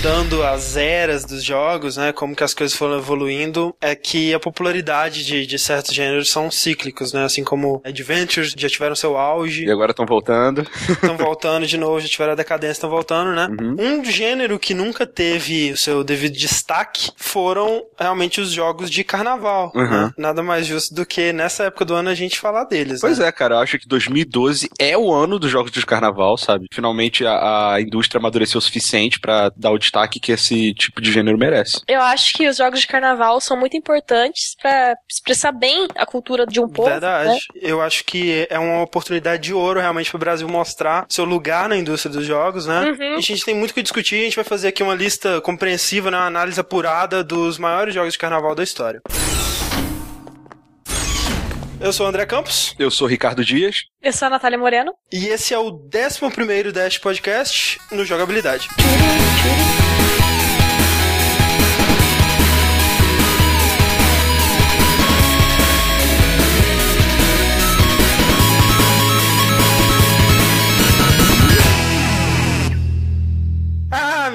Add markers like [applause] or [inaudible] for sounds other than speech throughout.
estudando as eras dos jogos, né, como que as coisas foram evoluindo, é que a popularidade de, de certos gêneros são cíclicos, né, assim como Adventures já tiveram seu auge. E agora estão voltando. [laughs] Estão voltando de novo, já tiveram a decadência, estão voltando, né. Uhum. Um gênero que nunca teve o seu devido destaque foram realmente os jogos de carnaval. Uhum. Né? Nada mais justo do que nessa época do ano a gente falar deles. Pois né? é, cara, eu acho que 2012 é o ano dos jogos de carnaval, sabe? Finalmente a, a indústria amadureceu o suficiente para dar o destaque que esse tipo de gênero merece. Eu acho que os jogos de carnaval são muito importantes para expressar bem a cultura de um povo. Verdade. Né? Eu acho que é uma oportunidade de ouro realmente para o Brasil mostrar seu lugar na indústria dos jogos, né? Uhum. a gente tem muito que discutir, a gente vai fazer aqui uma lista compreensiva, né? uma análise apurada dos maiores jogos de carnaval da história. Eu sou o André Campos. Eu sou o Ricardo Dias. Eu sou a Natália Moreno. E esse é o 11 Dash Podcast no Jogabilidade.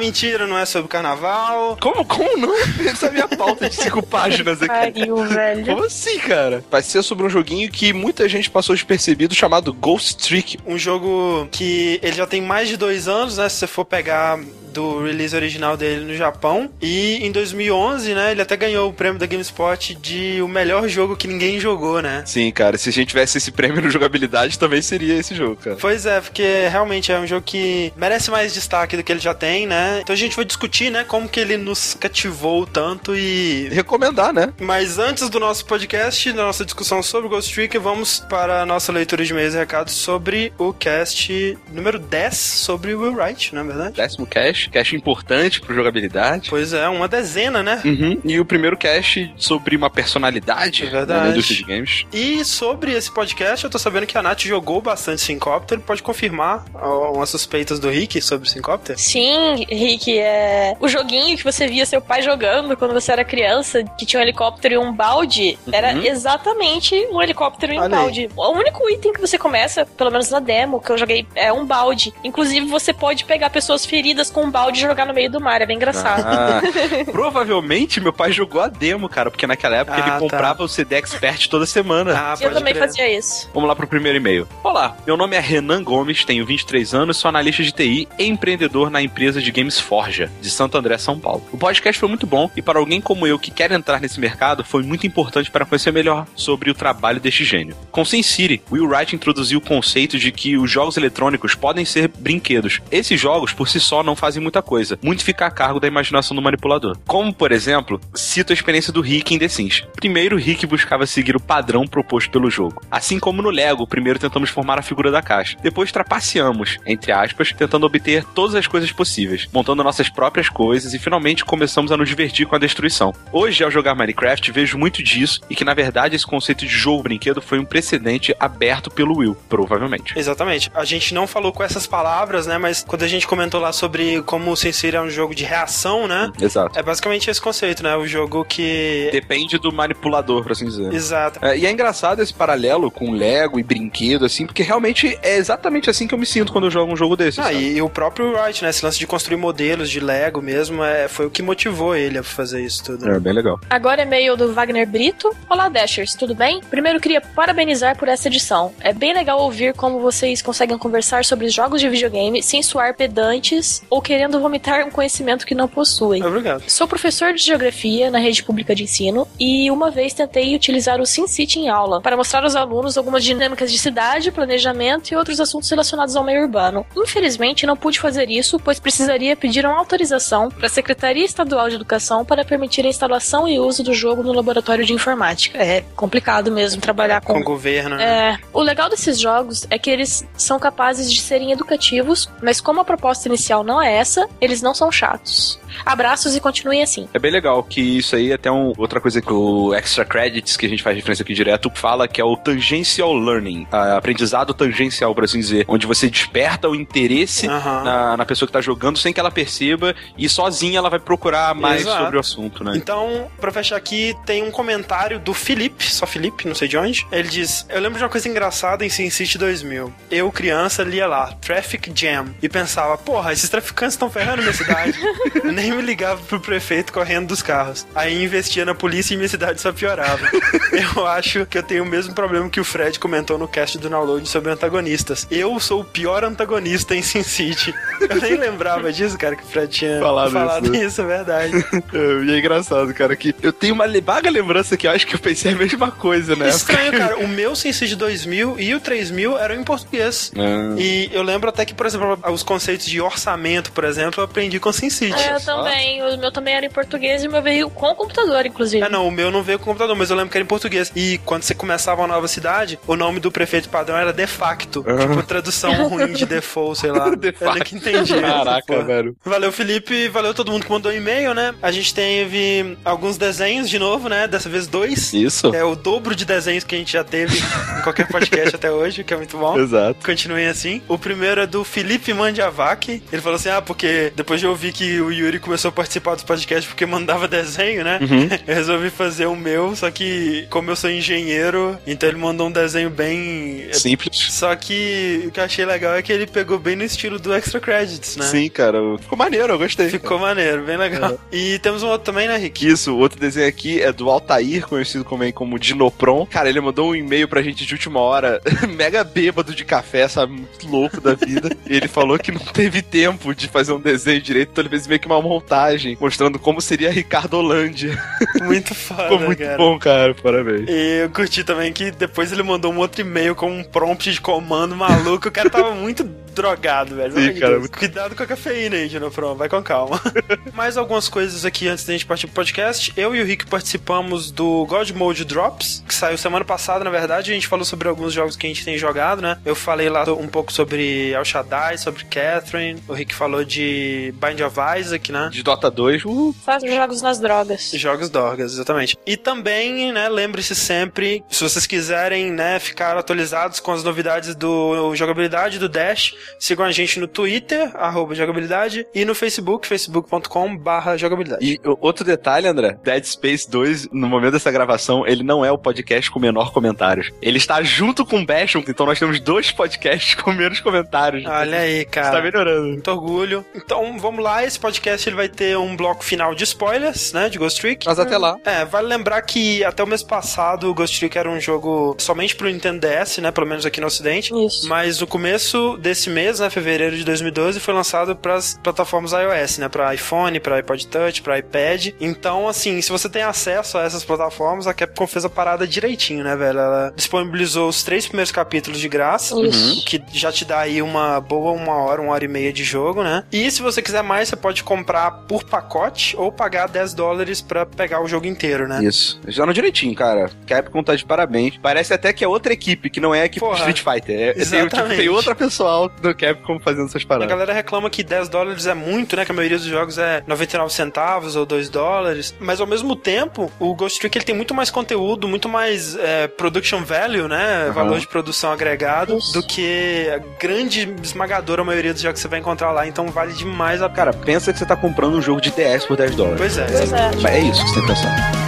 Mentira, não é sobre carnaval. Como, como não? [laughs] Essa é a minha pauta de cinco páginas aqui. Pariu, velho. Como assim, cara? Vai ser sobre um joguinho que muita gente passou despercebido, chamado Ghost Trick. Um jogo que ele já tem mais de dois anos, né? Se você for pegar do release original dele no Japão. E em 2011, né, ele até ganhou o prêmio da GameSpot de o melhor jogo que ninguém jogou, né? Sim, cara, se a gente tivesse esse prêmio no jogabilidade, também seria esse jogo, cara. Pois é, porque realmente é um jogo que merece mais destaque do que ele já tem, né? Então a gente vai discutir, né, como que ele nos cativou tanto e recomendar, né? Mas antes do nosso podcast, da nossa discussão sobre Ghost Trick, vamos para a nossa leitura de meios e recados sobre o cast número 10 sobre Will Wright, não é verdade? Décimo cast cache, importante pro jogabilidade. Pois é, uma dezena, né? Uhum. E o primeiro cache sobre uma personalidade é verdade. na indústria de games. E sobre esse podcast, eu tô sabendo que a Nath jogou bastante Syncopter. Pode confirmar umas suspeitas do Rick sobre Syncopter? Sim, Rick, é... o joguinho que você via seu pai jogando quando você era criança, que tinha um helicóptero e um balde, uhum. era exatamente um helicóptero e um Olha balde. Aí. O único item que você começa, pelo menos na demo que eu joguei, é um balde. Inclusive, você pode pegar pessoas feridas com um balde e jogar no meio do mar. É bem engraçado. Ah, [laughs] provavelmente meu pai jogou a demo, cara, porque naquela época ah, ele tá. comprava o CD Expert toda semana. Ah, eu também crer. fazia isso. Vamos lá pro primeiro e-mail. Olá, meu nome é Renan Gomes, tenho 23 anos, sou analista de TI e empreendedor na empresa de games Forja, de Santo André, São Paulo. O podcast foi muito bom e para alguém como eu que quer entrar nesse mercado, foi muito importante para conhecer melhor sobre o trabalho deste gênio. Com Sin City, Will Wright introduziu o conceito de que os jogos eletrônicos podem ser brinquedos. Esses jogos, por si só, não fazem muita coisa. Muito fica a cargo da imaginação do manipulador. Como, por exemplo, cito a experiência do Rick em The Sims. Primeiro, Rick buscava seguir o padrão proposto pelo jogo. Assim como no Lego, primeiro tentamos formar a figura da caixa. Depois trapaceamos, entre aspas, tentando obter todas as coisas possíveis, montando nossas próprias coisas e finalmente começamos a nos divertir com a destruição. Hoje, ao jogar Minecraft, vejo muito disso e que na verdade esse conceito de jogo-brinquedo foi um precedente aberto pelo Will, provavelmente. Exatamente. A gente não falou com essas palavras, né? Mas quando a gente comentou lá sobre como o Sincere é um jogo de reação, né? Exato. É basicamente esse conceito, né? O jogo que. Depende do manipulador, por assim dizer. Exato. É, e é engraçado esse paralelo com Lego e brinquedo, assim, porque realmente é exatamente assim que eu me sinto quando eu jogo um jogo desse. Ah, e, e, o próprio Wright, né? Esse lance de construir modelos de Lego mesmo, é, foi o que motivou ele a fazer isso tudo. É, bem legal. Agora é meio do Wagner Brito. Olá, Dashers, tudo bem? Primeiro queria parabenizar por essa edição. É bem legal ouvir como vocês conseguem conversar sobre jogos de videogame sem suar pedantes ou querendo vomitar um conhecimento que não possuem. Obrigado. Sou professor de geografia na rede pública de ensino e uma vez tentei utilizar o SimCity em aula para mostrar aos alunos algumas dinâmicas de cidade, planejamento e outros assuntos relacionados ao meio urbano. Infelizmente, não pude fazer isso, pois precisaria pedir uma autorização para a Secretaria Estadual de Educação para permitir a instalação e uso do jogo no laboratório de informática. É complicado mesmo trabalhar com, com o governo. Né? É. O legal desses jogos é que eles são capazes de serem educativos, mas como a proposta inicial não é essa, eles não são chatos. Abraços e continuem assim. É bem legal que isso aí é até um, outra coisa que o Extra Credits, que a gente faz referência aqui direto, fala que é o Tangential Learning, aprendizado tangencial, por assim dizer, onde você desperta o interesse uhum. na, na, pessoa que tá jogando sem que ela perceba e sozinha ela vai procurar mais Exato. sobre o assunto, né? Então, pra fechar aqui, tem um comentário do Felipe, só Felipe, não sei de onde. Ele diz: Eu lembro de uma coisa engraçada em SimCity 2000. Eu, criança, lia lá, Traffic Jam, e pensava, porra, esses traficantes estão ferrando minha cidade. [laughs] Eu me ligava pro prefeito correndo dos carros. Aí investia na polícia e minha cidade só piorava. [laughs] eu acho que eu tenho o mesmo problema que o Fred comentou no cast do download sobre antagonistas. Eu sou o pior antagonista em SimCity. Eu nem lembrava disso, cara, que o Fred tinha falado, falado isso. isso, é verdade. [laughs] e é engraçado, cara, que eu tenho uma vaga lembrança que eu acho que eu pensei a mesma coisa, né? Estranho, cara. O meu SimCity 2000 e o 3000 eram em português. Ah. E eu lembro até que, por exemplo, os conceitos de orçamento, por exemplo, eu aprendi com SimCity. É, eu também. O meu também era em português e o meu veio com computador, inclusive. É, não, o meu não veio com computador, mas eu lembro que era em português. E quando você começava uma nova cidade, o nome do prefeito padrão era de facto. Uhum. Tipo, tradução ruim de [laughs] default, sei lá. [laughs] de facto. que entendi. Caraca, velho. Valeu, Felipe. Valeu todo mundo que mandou e-mail, né? A gente teve alguns desenhos de novo, né? Dessa vez dois. Isso. É o dobro de desenhos que a gente já teve em qualquer podcast [laughs] até hoje, que é muito bom. Exato. Continuem assim. O primeiro é do Felipe Mandiavac. Ele falou assim: ah, porque depois de ouvir que o Yuri começou a participar dos podcasts porque mandava desenho, né? Uhum. [laughs] Eu resolvi fazer o meu, só que como eu sou engenheiro, então ele mandou um desenho bem simples. Só que o que eu achei legal é que ele pegou bem no estilo do Extra Credits, né? Sim, cara. Ficou maneiro, eu gostei. Ficou maneiro, bem legal. É. E temos um outro também, né, Rick? Isso, o outro desenho aqui é do Altair, conhecido também como Dinopron. Cara, ele mandou um e-mail pra gente de última hora, [laughs] mega bêbado de café, sabe? Muito louco da vida. [laughs] ele falou que não teve tempo de fazer um desenho direito, então ele fez meio que uma montagem mostrando como seria Ricardo Holândia. Muito [laughs] foda, Ficou muito cara. bom, cara. Parabéns. E eu curti também que depois ele mandou um outro e-mail com um prompt de comando maluco. O cara tava muito drogado, velho. Sim, cara. Muito... Cuidado com a cafeína aí, Dinopron. Vai com calma. [laughs] Mais algumas coisas aqui antes da gente partir pro podcast. Eu e o Rick participamos do God Mode Drops, que saiu semana passada, na verdade. A gente falou sobre alguns jogos que a gente tem jogado, né? Eu falei lá um pouco sobre El Shaddai, sobre Catherine. O Rick falou de Bind of Isaac, né? De Dota 2. Uh. Faz jogos nas drogas. Jogos drogas, exatamente. E também, né, lembre-se sempre, se vocês quiserem, né, ficar atualizados com as novidades do jogabilidade do Dash, sigam a gente no Twitter, arroba jogabilidade, e no Facebook, facebook.com barra jogabilidade. E outro detalhe, André, Dead Space 2, no momento dessa gravação, ele não é o podcast com menor comentários. Ele está junto com o Basham, então nós temos dois podcasts com menos comentários. Olha aí, cara. Está melhorando. Muito orgulho. Então, vamos lá, esse podcast ele vai ter um bloco final de spoilers, né, de Ghost Trick. Mas até lá. É, vale lembrar que até o mês passado o Ghost Trick era um jogo somente pro Nintendo DS, né, pelo menos aqui no ocidente. Isso. Mas o começo desse mês, né, fevereiro de 2012, foi lançado para as plataformas iOS, né, para iPhone, para iPod Touch, para iPad. Então, assim, se você tem acesso a essas plataformas, a Capcom fez a parada direitinho, né, velho? Ela disponibilizou os três primeiros capítulos de graça, uhum. que já te dá aí uma boa uma hora, uma hora e meia de jogo, né? E se você quiser mais, você pode comprar por pacote ou pagar 10 dólares para pegar o jogo inteiro, né? Isso. Já no direitinho, cara. Capcom tá de parabéns. Parece até que é outra equipe, que não é a equipe Porra, Street Fighter. É, tem, tipo, tem outra pessoal do Capcom fazendo essas paradas. A galera reclama que 10 dólares é muito, né? Que a maioria dos jogos é 99 centavos ou 2 dólares. Mas ao mesmo tempo, o Ghost Trick ele tem muito mais conteúdo, muito mais é, production value, né? Uhum. Valor de produção agregado, Isso. do que a grande esmagadora maioria dos jogos que você vai encontrar lá. Então vale demais a Cara, pensa que você tá comprando um jogo de DS por 10 dólares. Pois é. Pois é. É isso que você tem que pensar.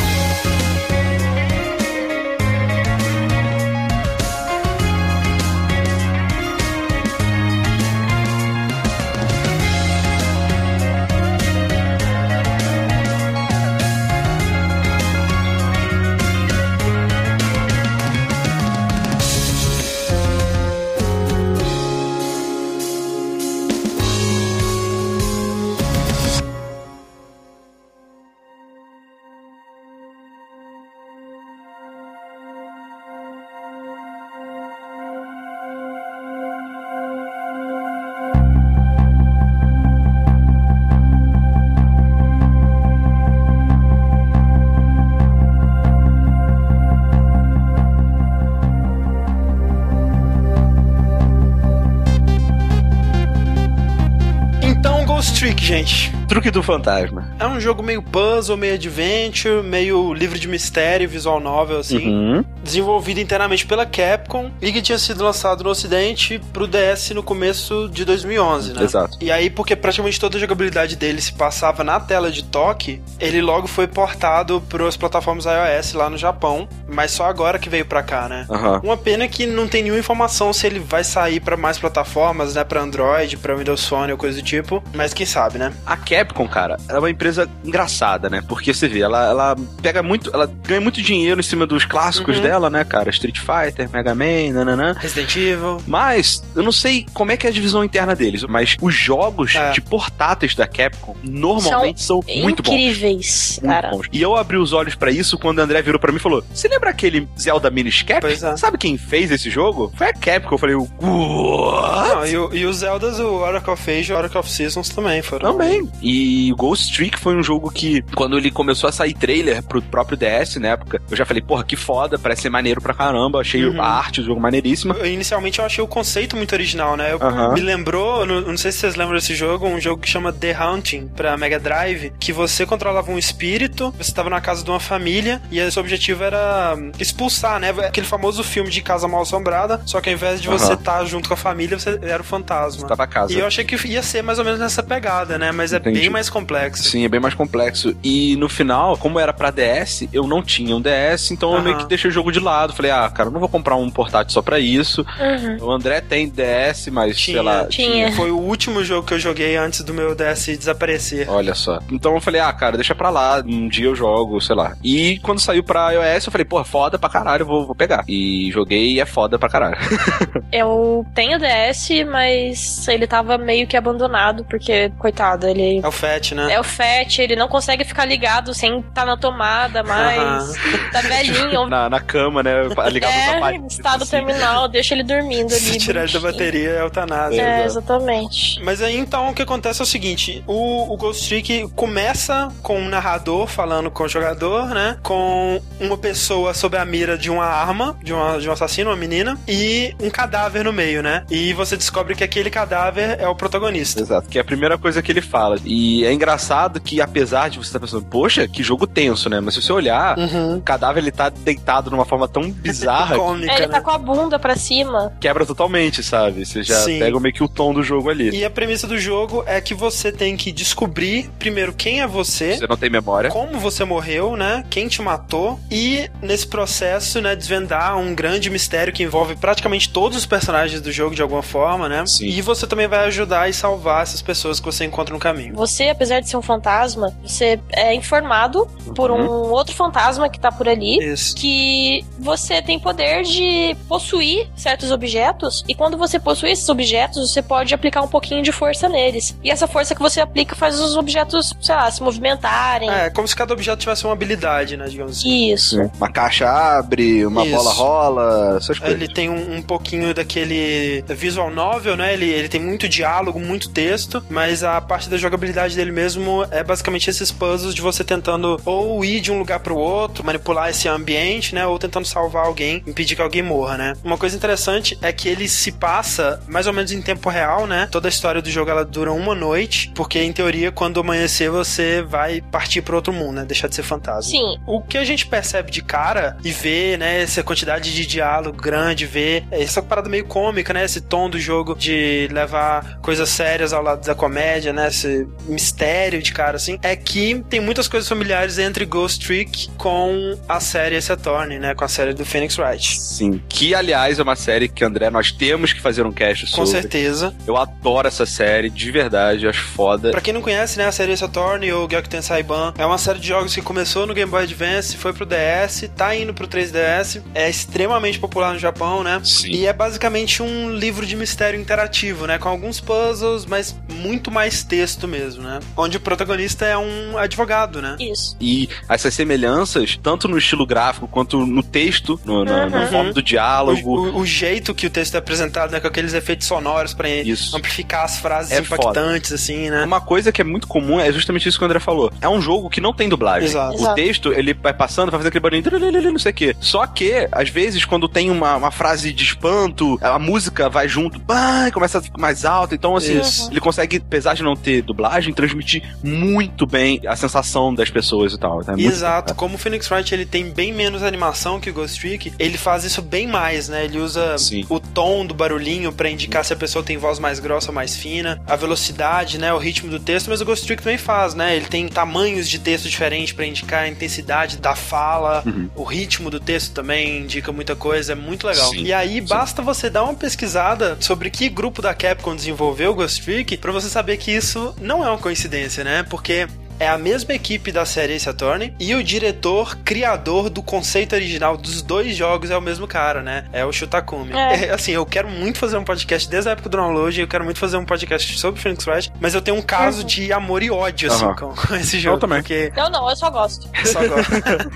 Gente. Truque do Fantasma. É um jogo meio puzzle, meio adventure, meio livro de mistério, visual novel, assim. Uhum. Desenvolvido inteiramente pela Capcom e que tinha sido lançado no ocidente pro DS no começo de 2011, né? Exato. E aí, porque praticamente toda a jogabilidade dele se passava na tela de toque, ele logo foi portado para as plataformas iOS lá no Japão, mas só agora que veio pra cá, né? Uhum. Uma pena que não tem nenhuma informação se ele vai sair para mais plataformas, né? Pra Android, pra Windows Phone ou coisa do tipo, mas quem sabe, né? A Capcom, cara, é uma empresa engraçada, né? Porque você vê, ela, ela pega muito, ela ganha muito dinheiro em cima dos clássicos uhum. dela, né, cara? Street Fighter, Mega Man, nananã. Resident Evil. Mas, eu não sei como é que é a divisão interna deles, mas os jogos é. de portáteis da Capcom normalmente são, são muito bons. Incríveis, cara. Bons. E eu abri os olhos para isso quando o André virou para mim e falou: Você lembra aquele Zelda Minish Cap? Pois é. Sabe quem fez esse jogo? Foi a Capcom. Eu falei, What? Não, e, e os Zeldas, o Oracle of Age e o Oracle of Seasons também foram. Também. E Ghost Trick foi um jogo que, quando ele começou a sair trailer pro próprio DS na época, eu já falei, porra, que foda, parece ser maneiro pra caramba. Achei uhum. a arte do jogo maneiríssima. Eu, inicialmente eu achei o conceito muito original, né? Eu, uhum. Me lembrou, não, não, sei se vocês lembram desse jogo, um jogo que chama The Hunting pra Mega Drive, que você controlava um espírito, você estava na casa de uma família e o seu objetivo era expulsar, né? Aquele famoso filme de Casa Mal Assombrada, só que ao invés de você estar tá junto com a família, você era o fantasma. Você tava a casa. E eu achei que ia ser mais ou menos nessa pegada, né? Mas é Entendi. bem mais complexo. Sim, é bem mais complexo. E no final, como era pra DS, eu não tinha um DS, então uhum. eu meio que deixei o jogo de lado. Falei, ah, cara, eu não vou comprar um portátil só pra isso. Uhum. O André tem DS, mas tinha, sei lá. Tinha. tinha. Foi o último jogo que eu joguei antes do meu DS desaparecer. Olha só. Então eu falei, ah, cara, deixa pra lá, um dia eu jogo, sei lá. E quando saiu pra iOS, eu falei, porra, foda pra caralho, vou, vou pegar. E joguei e é foda pra caralho. [laughs] eu tenho DS, mas ele tava meio que abandonado, porque, coitado, ele. É o FAT, né? É o FAT, ele não consegue ficar ligado sem estar tá na tomada mais. Tá [laughs] velhinho. na, na cama, né? Ligado é, no estado assim. terminal, deixa ele dormindo ali. [laughs] Se tirar da bateria é eutanásia. É, exatamente. Mas aí então o que acontece é o seguinte: o, o Ghost Trick começa com um narrador falando com o jogador, né? Com uma pessoa sob a mira de uma arma, de, uma, de um assassino, uma menina, e um cadáver no meio, né? E você descobre que aquele cadáver é o protagonista. Exato, que é a primeira coisa que ele fala. E é engraçado que, apesar de você estar pensando, poxa, que jogo tenso, né? Mas se você olhar, uhum. o cadáver ele tá deitado numa forma tão bizarra. [laughs] Cômica, é, ele tá né? com a bunda pra cima. Quebra totalmente, sabe? Você já Sim. pega meio que o tom do jogo ali. E a premissa do jogo é que você tem que descobrir primeiro quem é você. Você não tem memória. Como você morreu, né? Quem te matou. E nesse processo, né, desvendar um grande mistério que envolve praticamente todos os personagens do jogo de alguma forma, né? Sim. E você também vai ajudar e salvar essas pessoas que você encontra no caminho. Você, apesar de ser um fantasma, você é informado uhum. por um outro fantasma que tá por ali. Isso. Que você tem poder de possuir certos objetos. E quando você possui esses objetos, você pode aplicar um pouquinho de força neles. E essa força que você aplica faz os objetos, sei lá, se movimentarem. É, como se cada objeto tivesse uma habilidade, né? Digamos assim. Isso. Uma caixa abre, uma Isso. bola rola, essas coisas. Ele tem um, um pouquinho daquele visual novel, né? Ele, ele tem muito diálogo, muito texto, mas a parte da jogabilidade dele mesmo é basicamente esses puzzles de você tentando ou ir de um lugar para o outro, manipular esse ambiente, né? Ou tentando salvar alguém, impedir que alguém morra, né? Uma coisa interessante é que ele se passa mais ou menos em tempo real, né? Toda a história do jogo ela dura uma noite, porque em teoria quando amanhecer você vai partir para outro mundo, né? Deixar de ser fantasma. Sim. O que a gente percebe de cara e vê, né, essa quantidade de diálogo grande, vê essa parada meio cômica, né? Esse tom do jogo de levar coisas sérias ao lado da comédia, né? Esse mistério de cara, assim. É que tem muitas coisas familiares entre Ghost Trick com a série Attorney, né? Com a série do Phoenix Wright. Sim. Que, aliás, é uma série que, André, nós temos que fazer um cast sobre. Com certeza. Eu adoro essa série, de verdade, acho foda. Pra quem não conhece, né? A série Attorney ou Gyokuten Saiban é uma série de jogos que começou no Game Boy Advance, foi pro DS, tá indo pro 3DS, é extremamente popular no Japão, né? Sim. E é basicamente um livro de mistério interativo, né? Com alguns puzzles, mas muito mais texto mesmo, né? Onde o protagonista é um advogado, né? Isso. E essas semelhanças, tanto no estilo gráfico quanto no texto, no, no, uhum. no forma do diálogo. O, o, o, jeito que o texto é apresentado, né? Com aqueles efeitos sonoros pra isso. amplificar as frases é impactantes, foda. assim, né? Uma coisa que é muito comum é justamente isso que o André falou. É um jogo que não tem dublagem. Exato. O texto, ele vai passando, vai fazer aquele barulho, não sei o quê. Só que, às vezes, quando tem uma, uma frase de espanto, a música vai junto, bah, começa a ficar mais alta. Então, assim, isso. ele consegue, apesar de não ter dublagem, transmitir muito bem a sensação das pessoas e tal. É Exato. Como o Phoenix Wright ele tem bem menos animação que o Ghost Trick, ele faz isso bem mais, né? Ele usa Sim. o tom do barulhinho para indicar se a pessoa tem voz mais grossa ou mais fina, a velocidade, né? O ritmo do texto, mas o Ghost Trick também faz, né? Ele tem tamanhos de texto diferentes para indicar a intensidade da fala, uhum. o ritmo do texto também indica muita coisa, é muito legal. Sim. E aí basta Sim. você dar uma pesquisada sobre que grupo da Capcom desenvolveu o Ghost Trick para você saber que isso não é uma coincidência, né? Porque é a mesma equipe da série Ace Attorney e o diretor criador do conceito original dos dois jogos é o mesmo cara, né? É o Shutakumi. É. É, [laughs] assim, eu quero muito fazer um podcast desde a época do download, eu quero muito fazer um podcast sobre Phoenix Wright, mas eu tenho um caso uhum. de amor e ódio, assim, com, com, [laughs] esse jogo. Eu também. Porque... Eu não, eu só gosto. [laughs] Eu só gosto.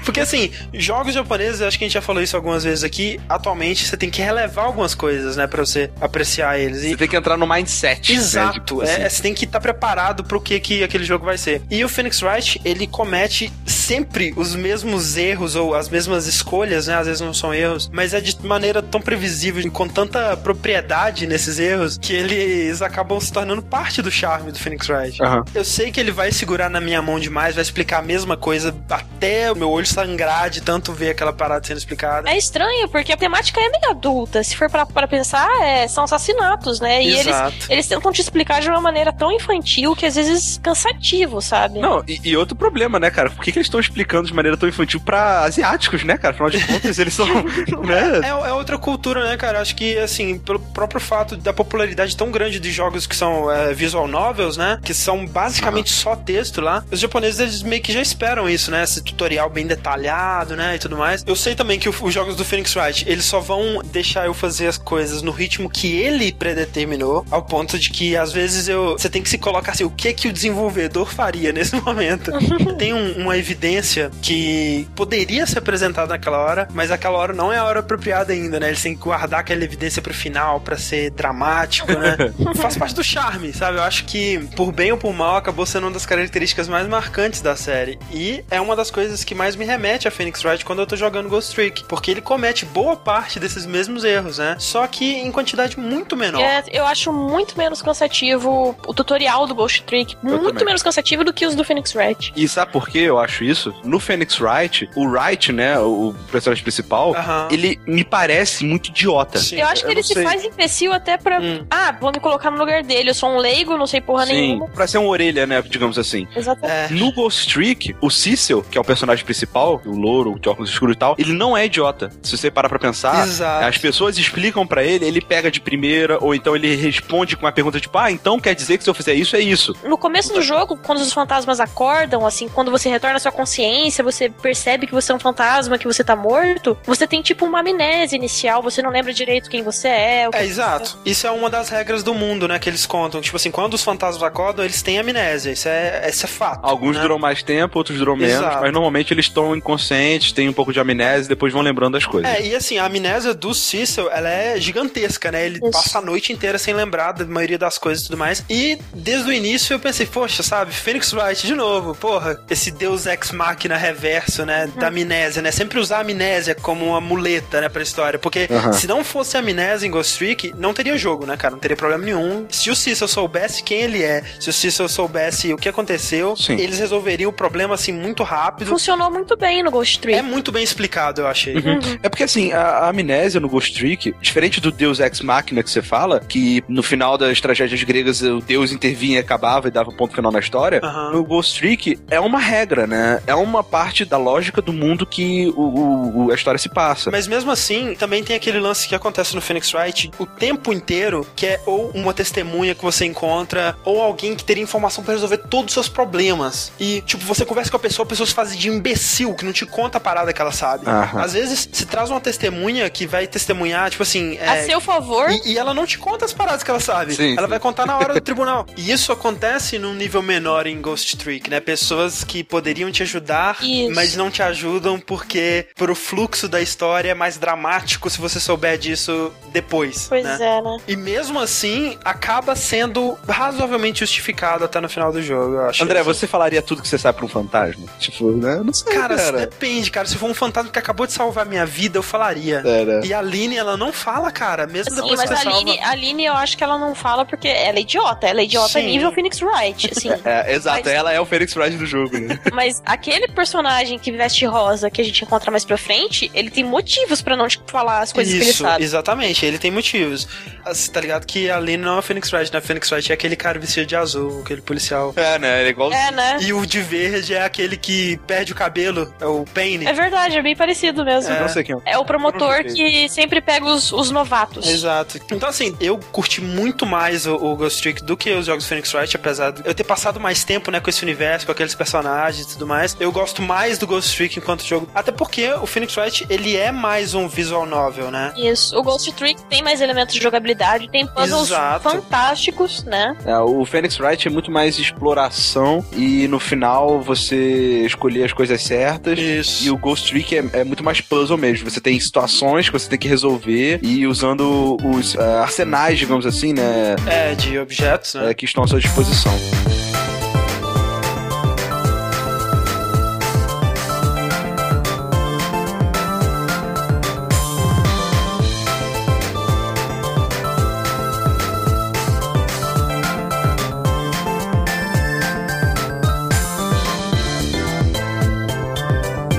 porque, assim, jogos japoneses, acho que a gente já falou isso algumas vezes aqui, atualmente você tem que relevar algumas coisas, né, pra você apreciar eles. E... Você tem que entrar no mindset. Né, Exato. Né, tipo, assim. é, você tem que estar tá preparado pro que, que aquele jogo vai ser. E o Phoenix Wright, ele comete sempre os mesmos erros ou as mesmas escolhas, né? Às vezes não são erros, mas é de maneira tão previsível, com tanta propriedade nesses erros, que eles acabam se tornando parte do charme do Phoenix Wright. Uhum. Eu sei que ele vai segurar na minha mão demais, vai explicar a mesma coisa até o meu olho sangrar de tanto ver aquela parada sendo explicada. É estranho, porque a temática é meio adulta. Se for para pensar, é, são assassinatos, né? E eles, eles tentam te explicar de uma maneira tão infantil que às vezes cansativo, sabe? Não, e, e outro problema, né, cara? Por que, que eles estão explicando de maneira tão infantil pra asiáticos, né, cara? Afinal de contas, eles são. [laughs] né? é, é, outra cultura, né, cara? Acho que, assim, pelo próprio fato da popularidade tão grande de jogos que são é, visual novels, né? Que são basicamente uhum. só texto lá. Os japoneses, eles meio que já esperam isso, né? Esse tutorial bem detalhado, né? E tudo mais. Eu sei também que o, os jogos do Phoenix Wright, eles só vão deixar eu fazer as coisas no ritmo que ele predeterminou, ao ponto de que, às vezes, eu você tem que se colocar assim, o que que o desenvolvedor faria nesse [laughs] momento? Tem um, uma evidência que poderia ser apresentada naquela hora, mas aquela hora não é a hora apropriada ainda, né? Eles têm que guardar aquela evidência pro final para ser dramático, né? [laughs] Faz parte do charme, sabe? Eu acho que, por bem ou por mal, acabou sendo uma das características mais marcantes da série. E é uma das coisas que mais me remete a Phoenix Wright quando eu tô jogando Ghost Trick, porque ele comete boa parte desses mesmos erros, né? Só que em quantidade muito menor. É, eu acho muito menos cansativo o tutorial do Ghost Trick, muito menos cansativo do que os do Phoenix Wright. E sabe por que eu acho isso? No Phoenix Wright, o Wright, né, o personagem principal, ele me parece muito idiota. Sim, eu acho que eu ele se sei. faz imbecil até pra. Hum. Ah, vou me colocar no lugar dele. Eu sou um leigo, não sei porra Sim, nenhuma. Pra ser uma orelha, né, digamos assim. Exatamente. É. No Ghost Trick, o Cecil, que é o personagem principal, o louro, de óculos escuros e tal, ele não é idiota. Se você parar pra pensar, Exato. as pessoas explicam para ele, ele pega de primeira, ou então ele responde com uma pergunta tipo, ah, então quer dizer que se eu fizer isso, é isso. No começo do jogo, quando os fantasmas acordam, assim, quando você retorna à sua consciência, você percebe que você é um fantasma, que você tá morto, você tem tipo uma amnésia inicial, você não lembra direito quem você é. é, exato. É. Isso é uma das regras do mundo, né, que eles contam. Tipo assim, quando os fantasmas acordam, eles têm amnésia. Isso é, isso é fato. Alguns né? duram mais tempo, outros duram menos, exato. mas normalmente eles estão inconscientes, têm um pouco de amnésia e depois vão lembrando das coisas. É, e assim, a amnésia do Cecil, ela é gigantesca, né? Ele isso. passa a noite inteira sem lembrar da maioria das coisas e tudo mais. E desde o início eu pensei, poxa, sabe, Phoenix Wright de novo, porra, esse Deus Ex Machina reverso, né, da amnésia, né? Sempre usar a amnésia como uma muleta, né, pra história. Porque uhum. se não fosse a amnésia em Ghost Trick, não teria jogo, né, cara? Não teria problema nenhum. Se o Cecil soubesse quem ele é, se o Cecil soubesse o que aconteceu, Sim. eles resolveriam o problema, assim, muito rápido. Funcionou muito bem no Ghost Trick. É muito bem explicado, eu achei. Uhum. Uhum. É porque, assim, a, a, amnésia no Ghost Trick, diferente do Deus Ex Machina que você fala, que no final das tragédias gregas o Deus intervinha e acabava e dava ponto final na história, no Ghost Trick é uma regra, né? É uma parte da lógica do mundo que o, o, a história se passa. Mas mesmo assim, também tem aquele lance que acontece no Phoenix Wright o tempo inteiro, que é ou uma testemunha que você encontra, ou alguém que teria informação para resolver todos os seus problemas. E, tipo, você conversa com a pessoa, a pessoa se faz de imbecil, que não te conta a parada que ela sabe. Aham. Às vezes, se traz uma testemunha que vai testemunhar, tipo assim. É, a seu favor. E, e, ela não te conta as paradas que ela sabe. Sim, ela sim. vai contar na hora do [laughs] tribunal. E isso acontece num nível menor em Ghost Ghost Trick, né? Pessoas que poderiam te ajudar, Isso. mas não te ajudam porque pro fluxo da história é mais dramático se você souber disso depois. Pois né? é, né? E mesmo assim, acaba sendo razoavelmente justificado até no final do jogo, eu acho. André, você falaria tudo que você sabe pra um fantasma? Tipo, né? Eu não sei, Cara, cara. depende, cara. Se for um fantasma que acabou de salvar minha vida, eu falaria. É, né? E a Aline, ela não fala, cara. Mesmo Sim, depois mas que a você salva. Aline, a Aline, eu acho que ela não fala porque ela é idiota. Ela é idiota Sim. nível Phoenix Wright, assim. [laughs] É, exato, Mas- ela é o Felix Wright do jogo, né? [laughs] Mas aquele personagem que veste rosa que a gente encontra mais pra frente, ele tem motivos pra não te falar as coisas que ele Isso, sabe. exatamente. Ele tem motivos. Você tá ligado que a Aline não é o Phoenix Wright, né? A Phoenix Wright é aquele cara vestido de azul, aquele policial. é, né? Ele é igual. É, né? E o de verde é aquele que perde o cabelo, é o Paine. É verdade, é bem parecido mesmo. Não sei quem é. É o promotor que sempre pega os, os novatos. Exato. Então, assim, eu curti muito mais o, o Ghost Trick do que os jogos Phoenix Wright, apesar de eu ter passado mais tempo, né, com esse universo, com aqueles personagens e tudo mais. Eu gosto mais do Ghost Trick enquanto jogo. Até porque o Phoenix Wright, ele é mais um visual novel, né? Isso. O Ghost Trick tem mais elementos de jogabilidade, tem puzzles Exato. fantásticos, né? É, o Phoenix Wright é muito mais exploração e no final você escolher as coisas certas. Isso. E o Ghost Trick é, é muito mais puzzle mesmo. Você tem situações que você tem que resolver e usando os eh, arsenais, digamos assim, né? É, de objetos, né? eh, que estão à sua disposição.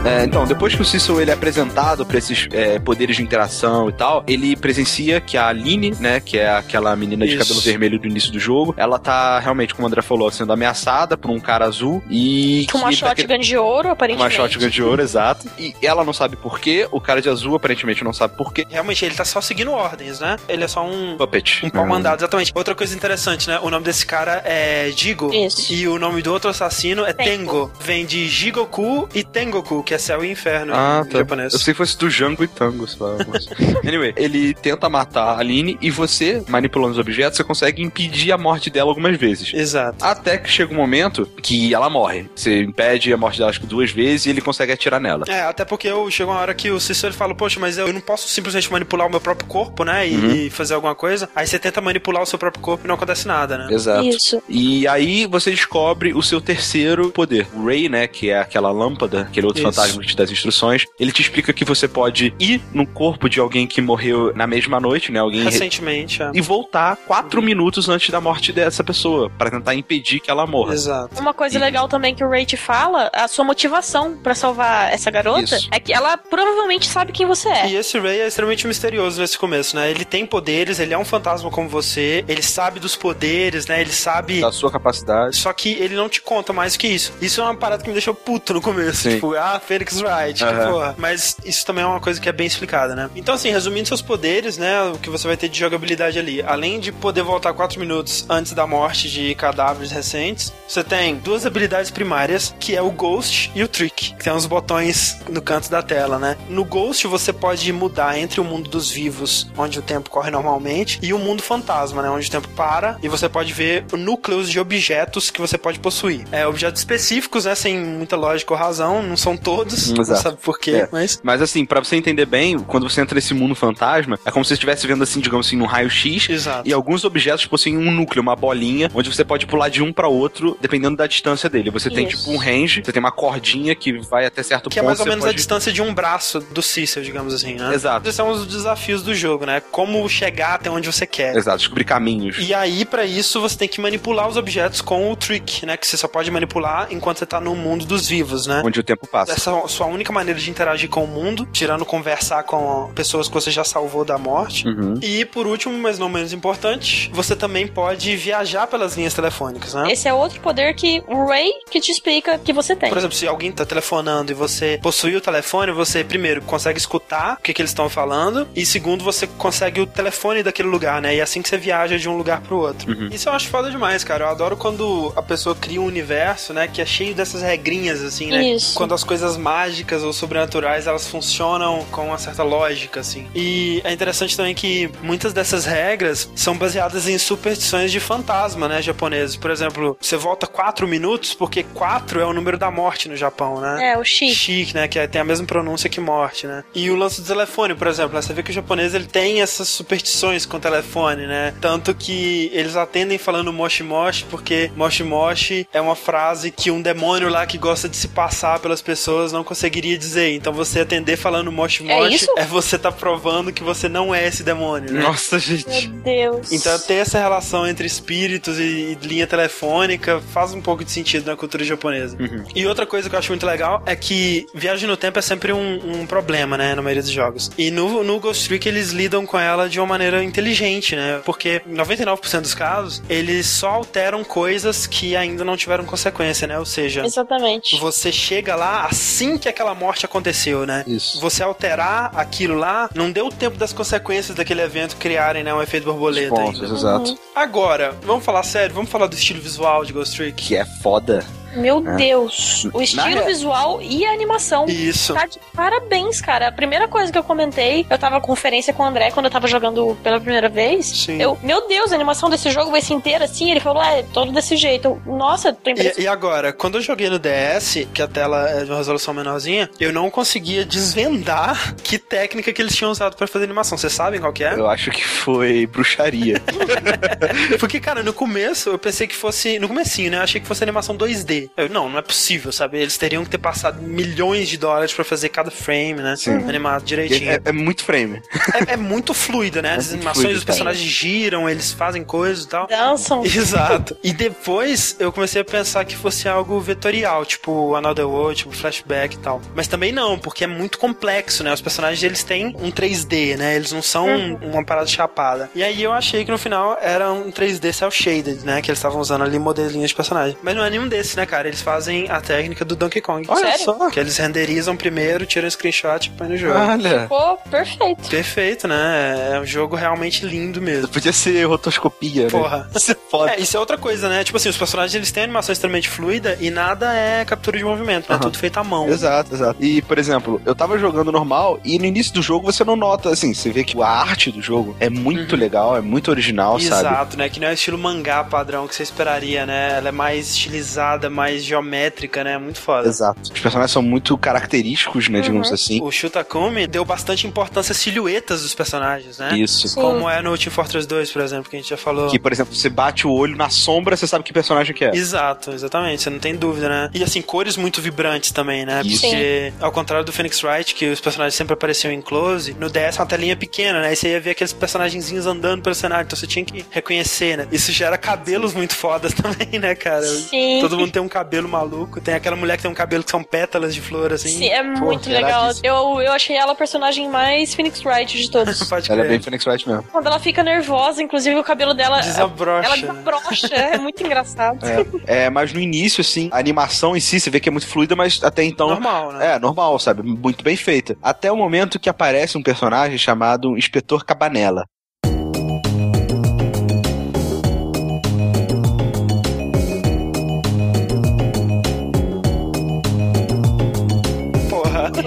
É, então, depois que o Cecil ele é apresentado pra esses é, poderes de interação e tal, ele presencia que a Aline, né, que é aquela menina de Isso. cabelo vermelho do início do jogo, ela tá realmente, como o André falou, sendo ameaçada por um cara azul e. Com uma shotgun de ouro, Uma aparentemente. shotgun de ouro, exato. E ela não sabe por quê, o cara de azul aparentemente não sabe por quê. Realmente, ele tá só seguindo ordens, né? Ele é só um. Puppet. Um pau mandado, exatamente. Outra coisa interessante, né? O nome desse cara é Jigo. Isso. E o nome do outro assassino é Tengo. Tengo. Vem de Jigoku e Tengoku, que é céu e inferno Ah, em tá. japonês. Eu sei que fosse do Django e Tango, sei lá. mas- [laughs] anyway, ele tenta matar a Aline e você, manipulando os objetos, você consegue impedir a morte dela algumas vezes. Exato. Até que chega um momento que ela morre. Você impede a morte dela acho que duas vezes e ele consegue atirar nela. É, até porque eu, chega uma hora que o Cícero ele fala, poxa, mas eu não posso simplesmente manipular o meu próprio corpo, né? E, Uhum. e fazer alguma coisa. Aí você tenta manipular o seu próprio corpo e não acontece nada, né? Exato. Isso. E aí você descobre o seu terceiro poder. O Ray, né, que é aquela lâmpada, aquele outro Isso. fantasma que te dá as instruções, ele te explica que você pode ir no corpo de alguém que morreu na mesma noite, né, alguém... Recentemente, é. E voltar quatro minutos antes da morte dessa pessoa, pra tentar impedir que ela morra. Exato. Uma coisa legal também que o Ray te fala, a sua motivação pra salvar essa garota, Isso. é que ela provavelmente sabe quem você é. E esse Ray é extremamente misterioso nesse começo, né? Ele tem poderes, ele é um fantasma como você, ele sabe dos poderes, né? Ele sabe. Da sua capacidade. Só que ele não te conta mais que isso. Isso é uma parada que me deixou puto no começo. Sim. Tipo, ah, Felix Wright, que Aham. porra. Mas isso também é uma coisa que é bem explicada, né? Então, assim, resumindo seus poderes, né? O que você vai ter de jogabilidade ali. Além de poder voltar 4 minutos antes da morte de cadáveres recentes, você tem duas habilidades primárias, que é o Ghost e o Trick. Que tem uns botões no canto da tela, né? No Ghost você pode mudar entre o mundo dos vivos, onde o tempo corre normalmente, e o mundo fantasma, né? Onde o tempo para e você pode ver núcleos de objetos que você pode possuir. É, objetos específicos, né? Sem muita lógica ou razão, não são todos, Não [laughs] exato. sabe por quê, É. mas... Mas assim, pra você entender bem, quando você entra nesse mundo fantasma, é como se você estivesse vendo assim, digamos assim, num raio-x. Exato. E alguns objetos possuem um núcleo, uma bolinha, onde você pode pular de um pra outro, dependendo da distância dele. Você tem Isso. tipo um range, você tem uma cordinha que vai até certo Que é ponto. mais ou menos a pode- distância de um braço do Cícero, digamos assim, né? Exato. Esses são os desafios do jogo, né? Como chegar até onde você quer. Exato, descobrir caminhos. E aí, pra isso, você tem que manipular os objetos com o trick, né? Que você só pode manipular enquanto você tá no mundo dos vivos, né? Onde o tempo passa. Essa é a sua única maneira de interagir com o mundo, tirando conversar com pessoas que você já salvou da morte. Uhum. E por último, mas não menos importante, você também pode viajar pelas linhas telefônicas, né? Esse é outro poder que o Ray que te explica que você tem. Por exemplo, se alguém tá telefonando e você possui o telefone, você primeiro consegue escutar o que, que eles estão falando, e segundo, você consegue o telefone daquele lugar, né? E é assim que você viaja de um lugar pro outro. Uhum. Isso eu acho foda demais, cara. Eu adoro quando a pessoa cria um universo, né, que é cheio dessas regrinhas, assim, né? Isso. Quando as coisas mágicas ou sobrenaturais, elas funcionam com uma certa lógica, assim. E é interessante também que muitas dessas regras são baseadas em superstições de fantasma, né, japoneses. Por exemplo, você volta quatro minutos porque quatro é o número da morte no Japão, né? É, o Shi. Shi, né, que é, tem a mesma pronúncia que morte, né? E o lance do telefone, por exemplo, né, você vê que o japonês ele tem essas superstições com o telefone, né? Tanto que eles atendem falando moshi moshi porque moshi moshi é uma frase que um demônio lá que gosta de se passar pelas pessoas não conseguiria dizer. Então você atender falando moshi moshi é, é você tá provando que você não é esse demônio, né? Nossa, gente. Meu Deus. Então ter essa relação entre espíritos e, e linha telefônica faz um pouco de sentido na cultura japonesa. Uhum. E outra coisa que eu acho muito legal é que viagem no tempo é sempre um, um problema, né, na maioria dos jogos. E no, no Ghost Trick eles lidam com ela de uma maneira inteligente, né? Porque 99% dos casos, eles só alteram coisas que ainda não tiveram consequência, né? Ou seja, Exatamente. você chega lá assim que aquela morte aconteceu, né? Isso. Você alterar aquilo lá, não deu tempo das consequências daquele evento criarem, né, um efeito borboleta Pontos, ainda. exato. Uhum. Agora, vamos falar sério, vamos falar do estilo visual de Ghost Trick. Que é foda. Meu É. Deus. O estilo Na- visual e a animação. Isso. Tá de parabéns, cara. A primeira coisa que eu comentei, eu tava conferência com o André quando eu tava jogando pela primeira vez. Sim. Eu, meu Deus, a animação desse jogo vai ser inteira assim. Ele falou, é, todo desse jeito. Eu, Nossa, tô impressionado. E, e agora, quando eu joguei no DS, que a tela é de uma resolução menorzinha, eu não conseguia desvendar que técnica que eles tinham usado pra fazer animação. Vocês sabem qual que é? Eu acho que foi bruxaria. [laughs] Porque, cara, no começo eu pensei que fosse. No comecinho, né? Eu achei que fosse animação 2D. Eu, não, não é possível, sabe? Eles teriam que ter passado milhões de dólares pra fazer cada frame, né? Sim. Animado direitinho. é, é muito frame. É, é muito fluido, né? As muito animações, fluido, os personagens giram, eles fazem coisas e tal. Dançam. [laughs] Exato. E depois eu comecei a pensar que fosse algo vetorial, tipo Another World, tipo flashback e tal. Mas também não, porque é muito complexo, né? Os personagens eles têm um 3D, né? Eles não são Uhum. uma parada chapada. E aí eu achei que no final era um 3D cel shaded, né? Que eles estavam usando ali modelinhos de personagem. Mas não é nenhum desses, né, cara? Eles fazem a técnica do Donkey Kong. Olha Sério? só. Que eles renderizam primeiro, tiram um screenshot e põem no jogo. Olha. Ficou perfeito. Perfeito, né? É um jogo realmente lindo mesmo. Podia ser rotoscopia, Porra. né? [laughs] Isso é foda. É, isso é outra coisa, né? Tipo assim, os personagens eles têm animação extremamente fluida e nada é captura de movimento, né? Aham. Tudo feito à mão. Exato, exato. E, por exemplo, eu tava jogando normal e no início do jogo você não nota, assim, você vê que a arte do jogo é muito legal, é muito original, sabe? Exato, né? Que não é o estilo mangá padrão que você esperaria, né? Ela é mais estilizada, mais geométrica, né? Muito foda. Exato. Os personagens são muito característicos, né, digamos assim. O Shutakumi deu bastante importância às silhuetas dos personagens, né? Isso. Sim. Como é no Team Fortress 2, por exemplo, que a gente já falou. Que, por exemplo, você bate o olho na sombra, você sabe que personagem que é. Exato, exatamente, você não tem dúvida, né? E assim, cores muito vibrantes também, né? Isso. Porque, ao contrário do Phoenix Wright, que os personagens sempre apareciam em close, no DS é uma telinha pequena, né? E você ia ver aqueles personagenzinhos andando pelo cenário, então você tinha que reconhecer, né? Isso gera cabelos muito fodas [laughs] também, né, cara? Sim. Todo mundo tem um cabelo maluco. Tem aquela mulher que tem um cabelo que são pétalas de flor, assim. Sim, é muito legal. Eu, eu achei ela a personagem mais Phoenix Wright de todos. [laughs] Ela é bem Phoenix Wright mesmo. Quando ela fica nervosa, inclusive o cabelo dela. Desabrocha. Ela desabrocha. é muito engraçado. É, mas no início, assim, a animação em si, você vê que é muito fluida, mas até então. Normal, né? É, normal, sabe? Muito bem feita. Até o momento que aparece um personagem chamado Inspetor Cabanela.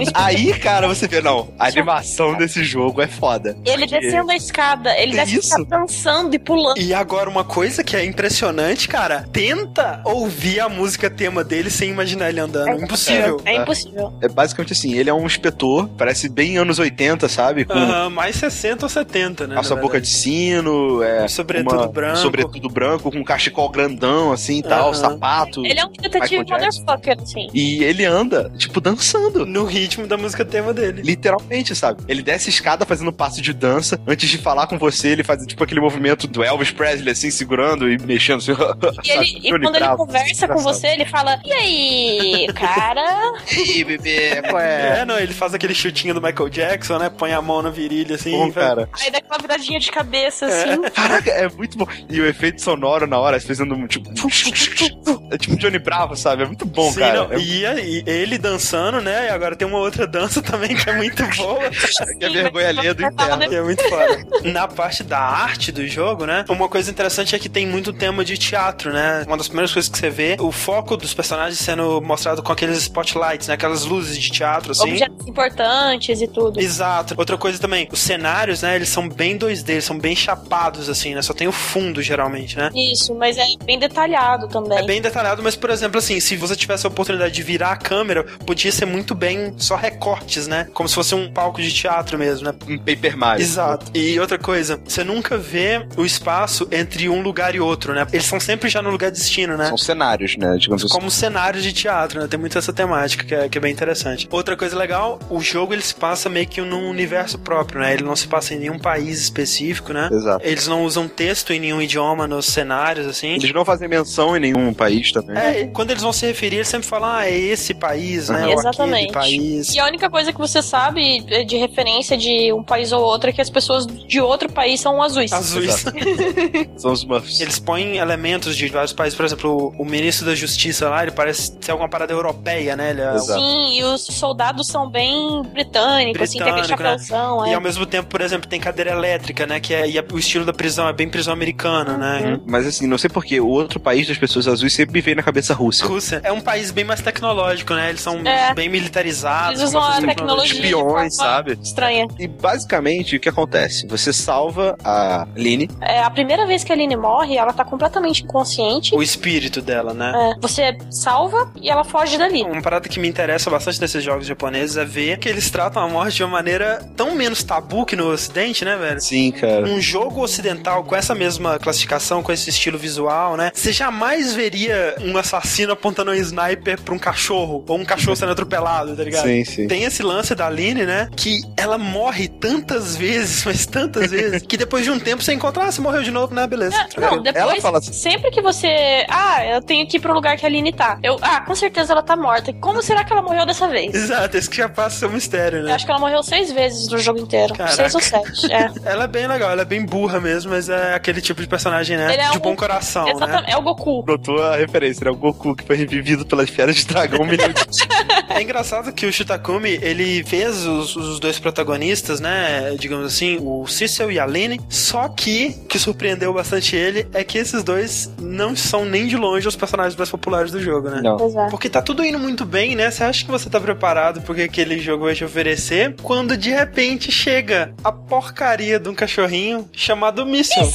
[laughs] Aí, cara, você vê, não, a animação desse jogo é foda. Ele Porque- descendo a escada, ele Que deve isso? ficar dançando e pulando. E agora, uma coisa que é impressionante, cara, tenta ouvir a música tema dele sem imaginar ele andando. Impossível. É impossível. É basicamente assim, ele é um inspetor, parece bem anos 80, sabe? Com Aham, mais 60 ou 70, né? a sua na boca de sino, é, Sobretudo uma- branco. sobretudo branco, com um cachecol grandão, assim, e tal, Aham. sapato. Ele é um detetive motherfucker, assim. E ele anda, tipo, dançando. No ritmo da música tema dele. Literalmente, sabe? Ele desce a escada fazendo passo de dança. Antes de falar com você, ele faz tipo aquele movimento do Elvis Presley, assim, segurando e mexendo. Assim, [laughs] E, ele- e quando ele conversa com você, ele fala: E aí, cara? [laughs] Ih, bebê, qual É, é? não, ele faz aquele chutinho do Michael Jackson, né? Põe a mão na virilha assim. Bom, e cara. Aí dá aquela viradinha de cabeça, assim. Caraca, é muito bom. E o efeito sonoro na hora, fazendo tipo. É tipo Johnny Bravo, sabe? É muito bom, Sim, cara. não, É- e aí, ele dançando, né? E agora tem um uma outra dança também que é muito [laughs] boa. que é vergonha alheia do interno. Que é muito foda. Na parte da arte do jogo, né? Uma coisa interessante é que tem muito tema de teatro, né? Uma das primeiras coisas que você vê, o foco dos personagens sendo mostrado com aqueles spotlights, né? Aquelas luzes de teatro, assim. Objetos importantes e tudo. Exato. Outra coisa também, os cenários, né? Eles são bem 2D, eles são bem chapados, assim, né? Só tem o fundo, geralmente, né? Isso, mas é bem detalhado também. É bem detalhado, mas, por exemplo, assim, se você tivesse a oportunidade de virar a câmera, podia ser muito bem só recortes, né? Como se fosse um palco de teatro mesmo, né? Um Paper Mario. Exato. E outra coisa, você nunca vê o espaço entre um lugar e outro, né? Eles são sempre já no lugar de destino, né? São cenários, né? Digamos assim. Como cenários de teatro, né? Tem muito essa temática que é, que é bem interessante. Outra coisa legal, o jogo ele se passa meio que num universo próprio, né? Ele não se passa em nenhum país específico, né? Exato. Eles não usam texto em nenhum idioma nos cenários, assim. Eles não fazem menção em nenhum país também. É, quando eles vão se referir, eles sempre falam, ah, é esse país, né? Exatamente. país. E a única coisa que você sabe de referência de um país ou outro é que as pessoas de outro país são azuis. Azuis. [laughs] são os Muffs. Eles põem elementos de vários países, por exemplo, o, ministro da Justiça lá, ele parece ser alguma parada europeia, né? Ele é... Sim, e os soldados são bem britânicos, assim, tem aquele chapéuzão, né? é. E ao mesmo tempo, por exemplo, tem cadeira elétrica, né? Que é, e o estilo da prisão é bem prisão americana, né? Uhum. Mas assim, não sei porquê, o outro país das pessoas azuis sempre me veio na cabeça Rússia. Rússia. É um país bem mais tecnológico, né? Eles são É. bem militarizados. Eles usam a tecnologia Espiões, sabe? Estranha. E basicamente o que acontece? Você salva a Lini. É, a primeira vez que a Aline morre, ela tá completamente inconsciente. O espírito dela, né? É, você salva e ela foge dali. Uma parada que me interessa bastante desses jogos japoneses é ver que eles tratam a morte de uma maneira tão menos tabu que no ocidente, né, velho? Sim, cara. Um jogo ocidental com essa mesma classificação, com esse estilo visual, né? Você jamais veria um assassino apontando um sniper pra um cachorro, ou um cachorro sendo atropelado, tá ligado? Sim, sim. Tem esse lance da Aline, né? Que ela morre tantas vezes, [laughs] mas tantas vezes, que depois de um tempo você encontra, ah, você morreu de novo, né? Beleza. É, não, depois, Ela fala assim- sempre que você. Ah, eu tenho que ir pro lugar que a Aline tá. Eu, ah, com certeza ela tá morta. Como será que ela morreu dessa vez? Exato, esse que já passa seu mistério, Eu né? acho que ela morreu seis vezes no jogo inteiro. Caraca. Seis ou sete. É. [laughs] Ela é bem legal, ela é bem burra mesmo, mas é aquele tipo de personagem, né? Ele é de um- bom coração, né? Exatamente. É o Goku. Notou a referência, né? O Goku que foi revivido pelas feras de dragão um milhão de [laughs] É engraçado que o Shitakumi, ele fez os, os dois protagonistas, né? Digamos assim, o Cecil e a Lene. Só que, o que surpreendeu bastante ele é que esses dois não são nem de longe os personagens mais populares do jogo, né? Não. Pois é. Porque tá tudo indo muito bem, né? Você acha que você tá preparado porque aquele jogo vai te oferecer? Quando de repente chega a porcaria de um cachorrinho chamado Missile.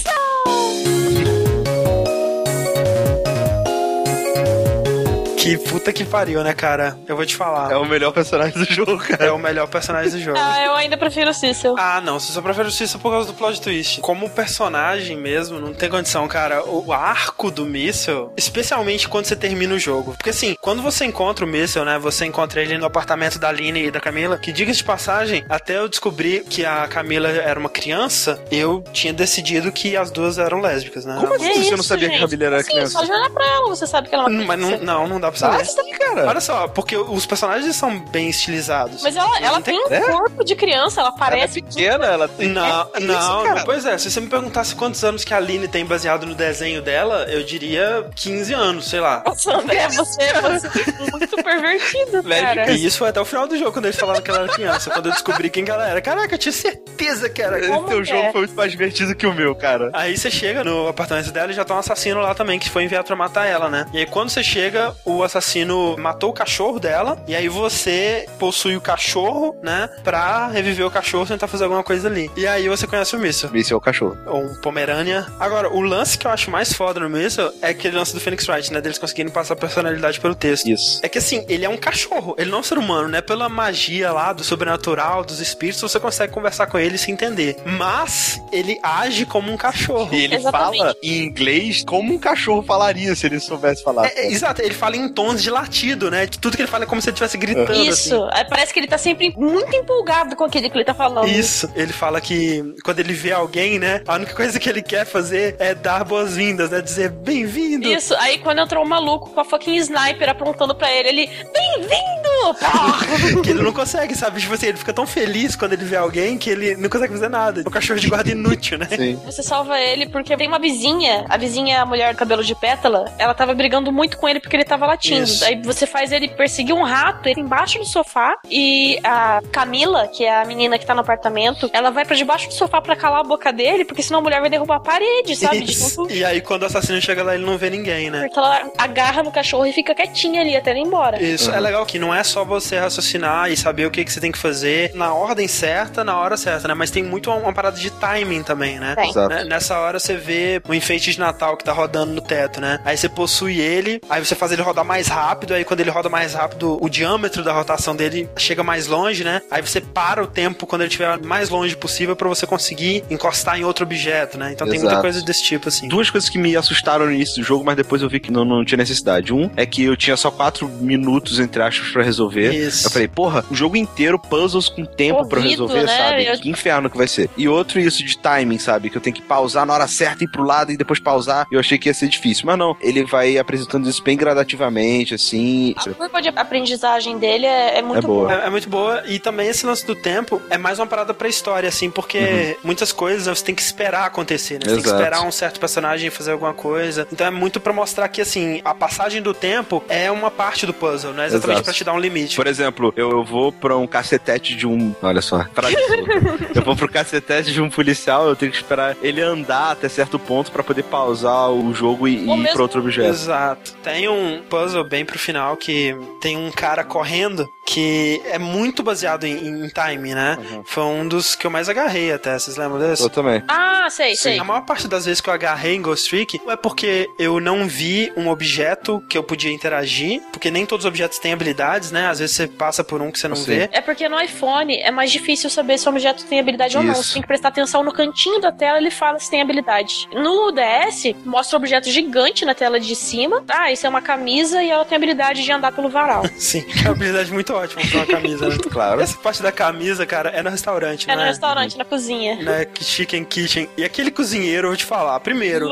Que puta que pariu, né, cara? Eu vou te falar. É o melhor personagem do jogo, cara. É o melhor personagem do jogo. Ah, eu ainda prefiro o Cecil. Ah, não, você só prefere o Cícero por causa do plot twist. Como personagem mesmo, não tem condição, cara. O arco do Míssel, especialmente quando você termina o jogo. Porque assim, quando você encontra o Míssel, né, você encontra ele no apartamento da Aline e da Camila, que diga de passagem, até eu descobrir que a Camila era uma criança, eu tinha decidido que as duas eram lésbicas, né? Como assim Que você não isso, sabia que a gente? Camila era Assim, criança? Só de olhar pra ela, você sabe que ela é uma Mas não, criança. não, não dá pra Ah, saber. sim, cara. Olha só, porque os personagens são bem estilizados. Mas ela, ela tem um É? corpo de criança, ela Ela é parece. pequena, ela tem. Não, É isso, não, cara. pois é, se você me perguntasse quantos anos que a Aline tem baseado no desenho dela, eu diria 15 anos, sei lá. Nossa, André, você, você é muito pervertido, cara. E isso foi até o final do jogo, quando eles falaram que ela era criança, quando eu descobri quem que ela era. Caraca, eu tinha certeza que era. Como Esse teu jogo é? foi muito mais divertido que o meu, cara. Aí você chega no apartamento dela e já tá um assassino lá também, que foi enviado pra matar ela, né? E aí quando você chega, o assassino matou o cachorro dela, e aí você possui o cachorro, né? Pra reviver o cachorro e tentar fazer alguma coisa ali. E aí você conhece o Míssil. Esse é o cachorro. ou um Pomerânia. Agora, o lance que eu acho mais foda no Missile é aquele lance do Phoenix Wright, né? Deles conseguirem passar a personalidade pelo texto. Isso. É que assim, ele é um cachorro, ele não é um ser humano, né? Pela magia lá do sobrenatural, dos espíritos, você consegue conversar com ele e se entender. Mas ele age como um cachorro. E ele Exatamente. fala em inglês como um cachorro falaria se ele soubesse falar. É, é, exato, ele fala em tons de latido, né? Tudo que ele fala é como se ele estivesse gritando. Isso, aí parece que ele tá sempre muito empolgado com aquilo que ele tá falando. Assim. Isso, ele fala que quando ele vê alguém, né? A única coisa que ele quer fazer é dar boas-vindas, né? Dizer bem-vindo. Isso, aí quando entrou o maluco com a fucking sniper apontando pra ele, ele, bem-vindo! [laughs] que ele não consegue, sabe? Tipo assim, ele fica tão feliz quando ele vê alguém que ele não consegue fazer nada. É um cachorro de guarda inútil, né? Sim. Você salva ele porque tem uma vizinha, a vizinha, a mulher do cabelo de pétala, ela tava brigando muito com ele porque ele tava latindo. Isso. Aí você faz ele perseguir um rato, ele embaixo do sofá, e a Camila, que é a menina que tá no apartamento, ela vai para debaixo do sofá para calar a boca dele, porque senão a mulher vai derrubar a parede, sabe? E aí quando o assassino chega lá, ele não vê ninguém, né? Porque ela agarra no cachorro e fica quietinha ali até ele ir embora. Isso, uhum. é legal que não é só você raciocinar e saber o que, que você tem que fazer na ordem certa, na hora certa, né? Mas tem muito uma, uma parada de timing também, né? Tem. Né? Nessa hora você vê o enfeite de Natal que tá rodando no teto, né? Aí você possui ele, aí você faz ele rodar mais rápido, aí quando ele roda mais rápido, o diâmetro da rotação dele chega mais longe, né? Aí você para o tempo quando ele estiver mais longe possível para você conseguir encostar em outro objeto, né? Então Exato. tem muita coisa desse tipo, assim. Duas coisas que me assustaram no início do jogo, mas depois eu vi que não, não tinha necessidade. Um é que eu tinha só quatro minutos, entre aspas, pra resolver. Isso. Eu falei, porra, o jogo inteiro, puzzles com tempo para resolver, né? sabe? Eu... Que inferno que vai ser. E outro, isso de timing, sabe? Que eu tenho que pausar na hora certa, ir pro lado e depois pausar. Eu achei que ia ser difícil. Mas não, ele vai apresentando isso bem gradativamente, assim. A curva de aprendizagem dele é, é muito é boa. boa. É, é, muito boa. E também esse lance do tempo é mais uma parada pra história, assim, porque uhum. muitas coisas você tem que esperar acontecer, né? Você Exato. tem que esperar um certo personagem fazer alguma coisa. Então é muito pra mostrar que, assim, a passagem do tempo é uma parte do puzzle, não é exatamente Exato. pra te dar um limite. Por exemplo, eu, eu vou pra um cacetete de um. Olha só, [laughs] eu vou pro cacetete de um policial, eu tenho que esperar ele andar até certo ponto para poder pausar o jogo e, e ir pra outro objeto. Exato. Tem um puzzle bem pro final que tem um cara correndo que é muito baseado em, em time, né? Uhum. Foi um dos que eu mais agarrei até, vocês lembram desse? Eu também. Ah, sei, Sim. sei. A maior parte das vezes que eu agarrei em Ghost Trick é porque eu não vi um objeto que eu podia interagir, porque nem todos os objetos têm habilidades, né? Às vezes você passa por um que você não Sim. vê. É porque no iPhone é mais difícil saber se o objeto tem habilidade Isso. ou não. Você tem que prestar atenção no cantinho da tela, ele fala se tem habilidade. No DS, mostra um objeto gigante na tela de cima. Ah, isso é uma camisa e ela tem habilidade de andar pelo varal. [laughs] Sim, é uma habilidade muito ótima pra uma camisa, né? [laughs] claro. Essa parte da camisa, cara, é no restaurante, É no é? restaurante, na cozinha. Né? Chicken Kitchen. E aquele cozinheiro, eu vou te falar, primeiro...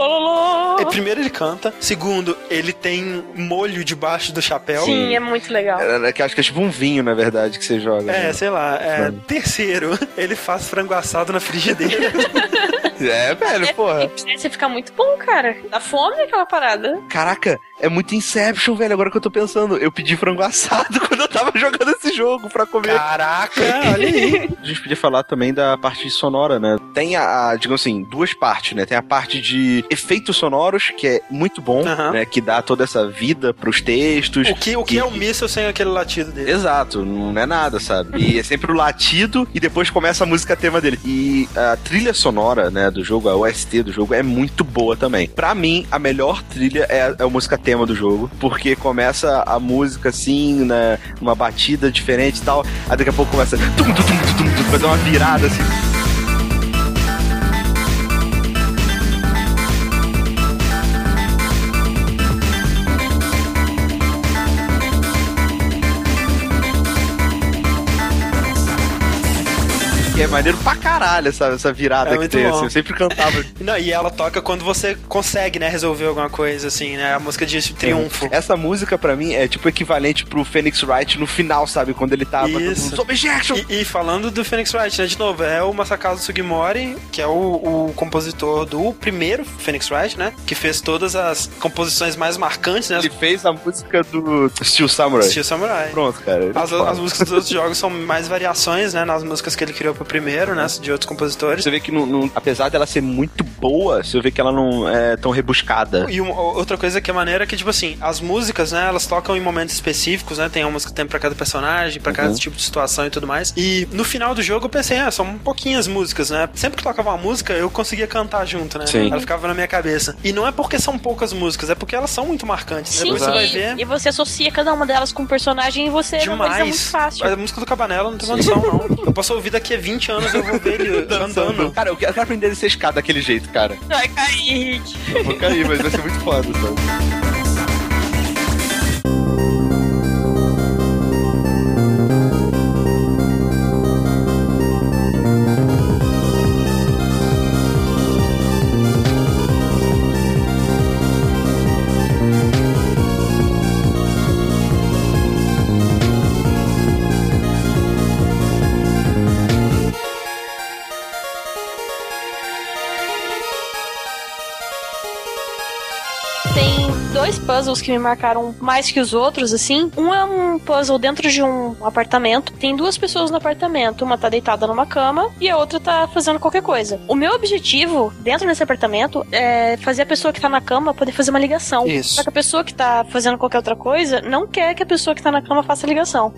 É, primeiro ele canta. Segundo, ele tem molho debaixo do chapéu. Sim, é muito legal. É, é, que acho que é tipo um vinho, na verdade, que você joga. É, né? sei lá. É, terceiro, [laughs] ele faz frango assado na frigideira. [laughs] é, velho, é, porra. Você fica muito bom, cara. Dá fome aquela parada. Caraca, é muito Inception, velho. Agora que eu tô pensando, eu pedi frango assado quando eu tava jogando [laughs] esse jogo pra comer. Caraca, olha aí. A gente podia falar também da parte sonora, né? Tem a, a digamos assim, duas partes, né? Tem a parte de efeitos sonoros, que é muito bom, uhum. né? Que dá toda essa vida pros textos. O que, o que é o míssil sem aquele latido dele? Exato, não é nada, sabe? E é sempre o latido e depois começa a música tema dele. E a trilha sonora, né, do jogo, a OST do jogo, é muito boa também. Pra mim, a melhor trilha é, é a música tema tema do jogo, porque começa a música assim, né, uma batida diferente e tal, aí daqui a pouco começa tum, tum, uma virada assim. Que é maneiro pra caralho essa, essa virada é que tem, assim, eu sempre cantava. [laughs] Não, e ela toca quando você consegue, né, resolver alguma coisa, assim, né, a música de triunfo. É. Essa música, pra mim, é tipo equivalente pro Phoenix Wright no final, sabe, quando ele tava Isso. Mundo, Objection! E, e, falando do Phoenix Wright, né, de novo, é o Masakazu Sugimori, que é o, o compositor do primeiro Phoenix Wright, né, que fez todas as composições mais marcantes, né. Ele fez a música do Steel Samurai. Steel Samurai. Pronto, cara. As, as músicas dos outros jogos são mais variações, né, nas músicas que ele criou pro primeiro, né? De outros compositores. Você vê que, no, no, apesar dela ser muito boa, você vê que ela não é tão rebuscada. E uma, outra coisa que é maneira é que, tipo assim, as músicas, né? Elas tocam em momentos específicos, né? Tem uma música que tem pra cada personagem, pra cada uhum. tipo de situação e tudo mais. E no final do jogo eu pensei, ah, são pouquinhas músicas, né? Sempre que tocava uma música, eu conseguia cantar junto, né? Sim. Ela ficava na minha cabeça. E não é porque são poucas músicas, é porque elas são muito marcantes. Sim, Depois sim. você vai ver. E você associa cada uma delas com um personagem e você Demais. não muito fácil. A música do Cabanela não tem condição, não. [laughs] Eu posso ouvir daqui a 20 anos, eu vou ver ele [laughs] andando. Cara, eu quero aprender a ser escada daquele jeito, cara. Vai cair. Eu vou cair, mas vai ser muito foda, sabe? Puzzles que me marcaram mais que os outros, assim. Um é um puzzle dentro de um apartamento. Tem duas pessoas no apartamento. Uma tá deitada numa cama e a outra tá fazendo qualquer coisa. O meu objetivo dentro desse apartamento é fazer a pessoa que tá na cama poder fazer uma ligação. Isso. Só que a pessoa que tá fazendo qualquer outra coisa não quer que a pessoa que tá na cama faça a ligação.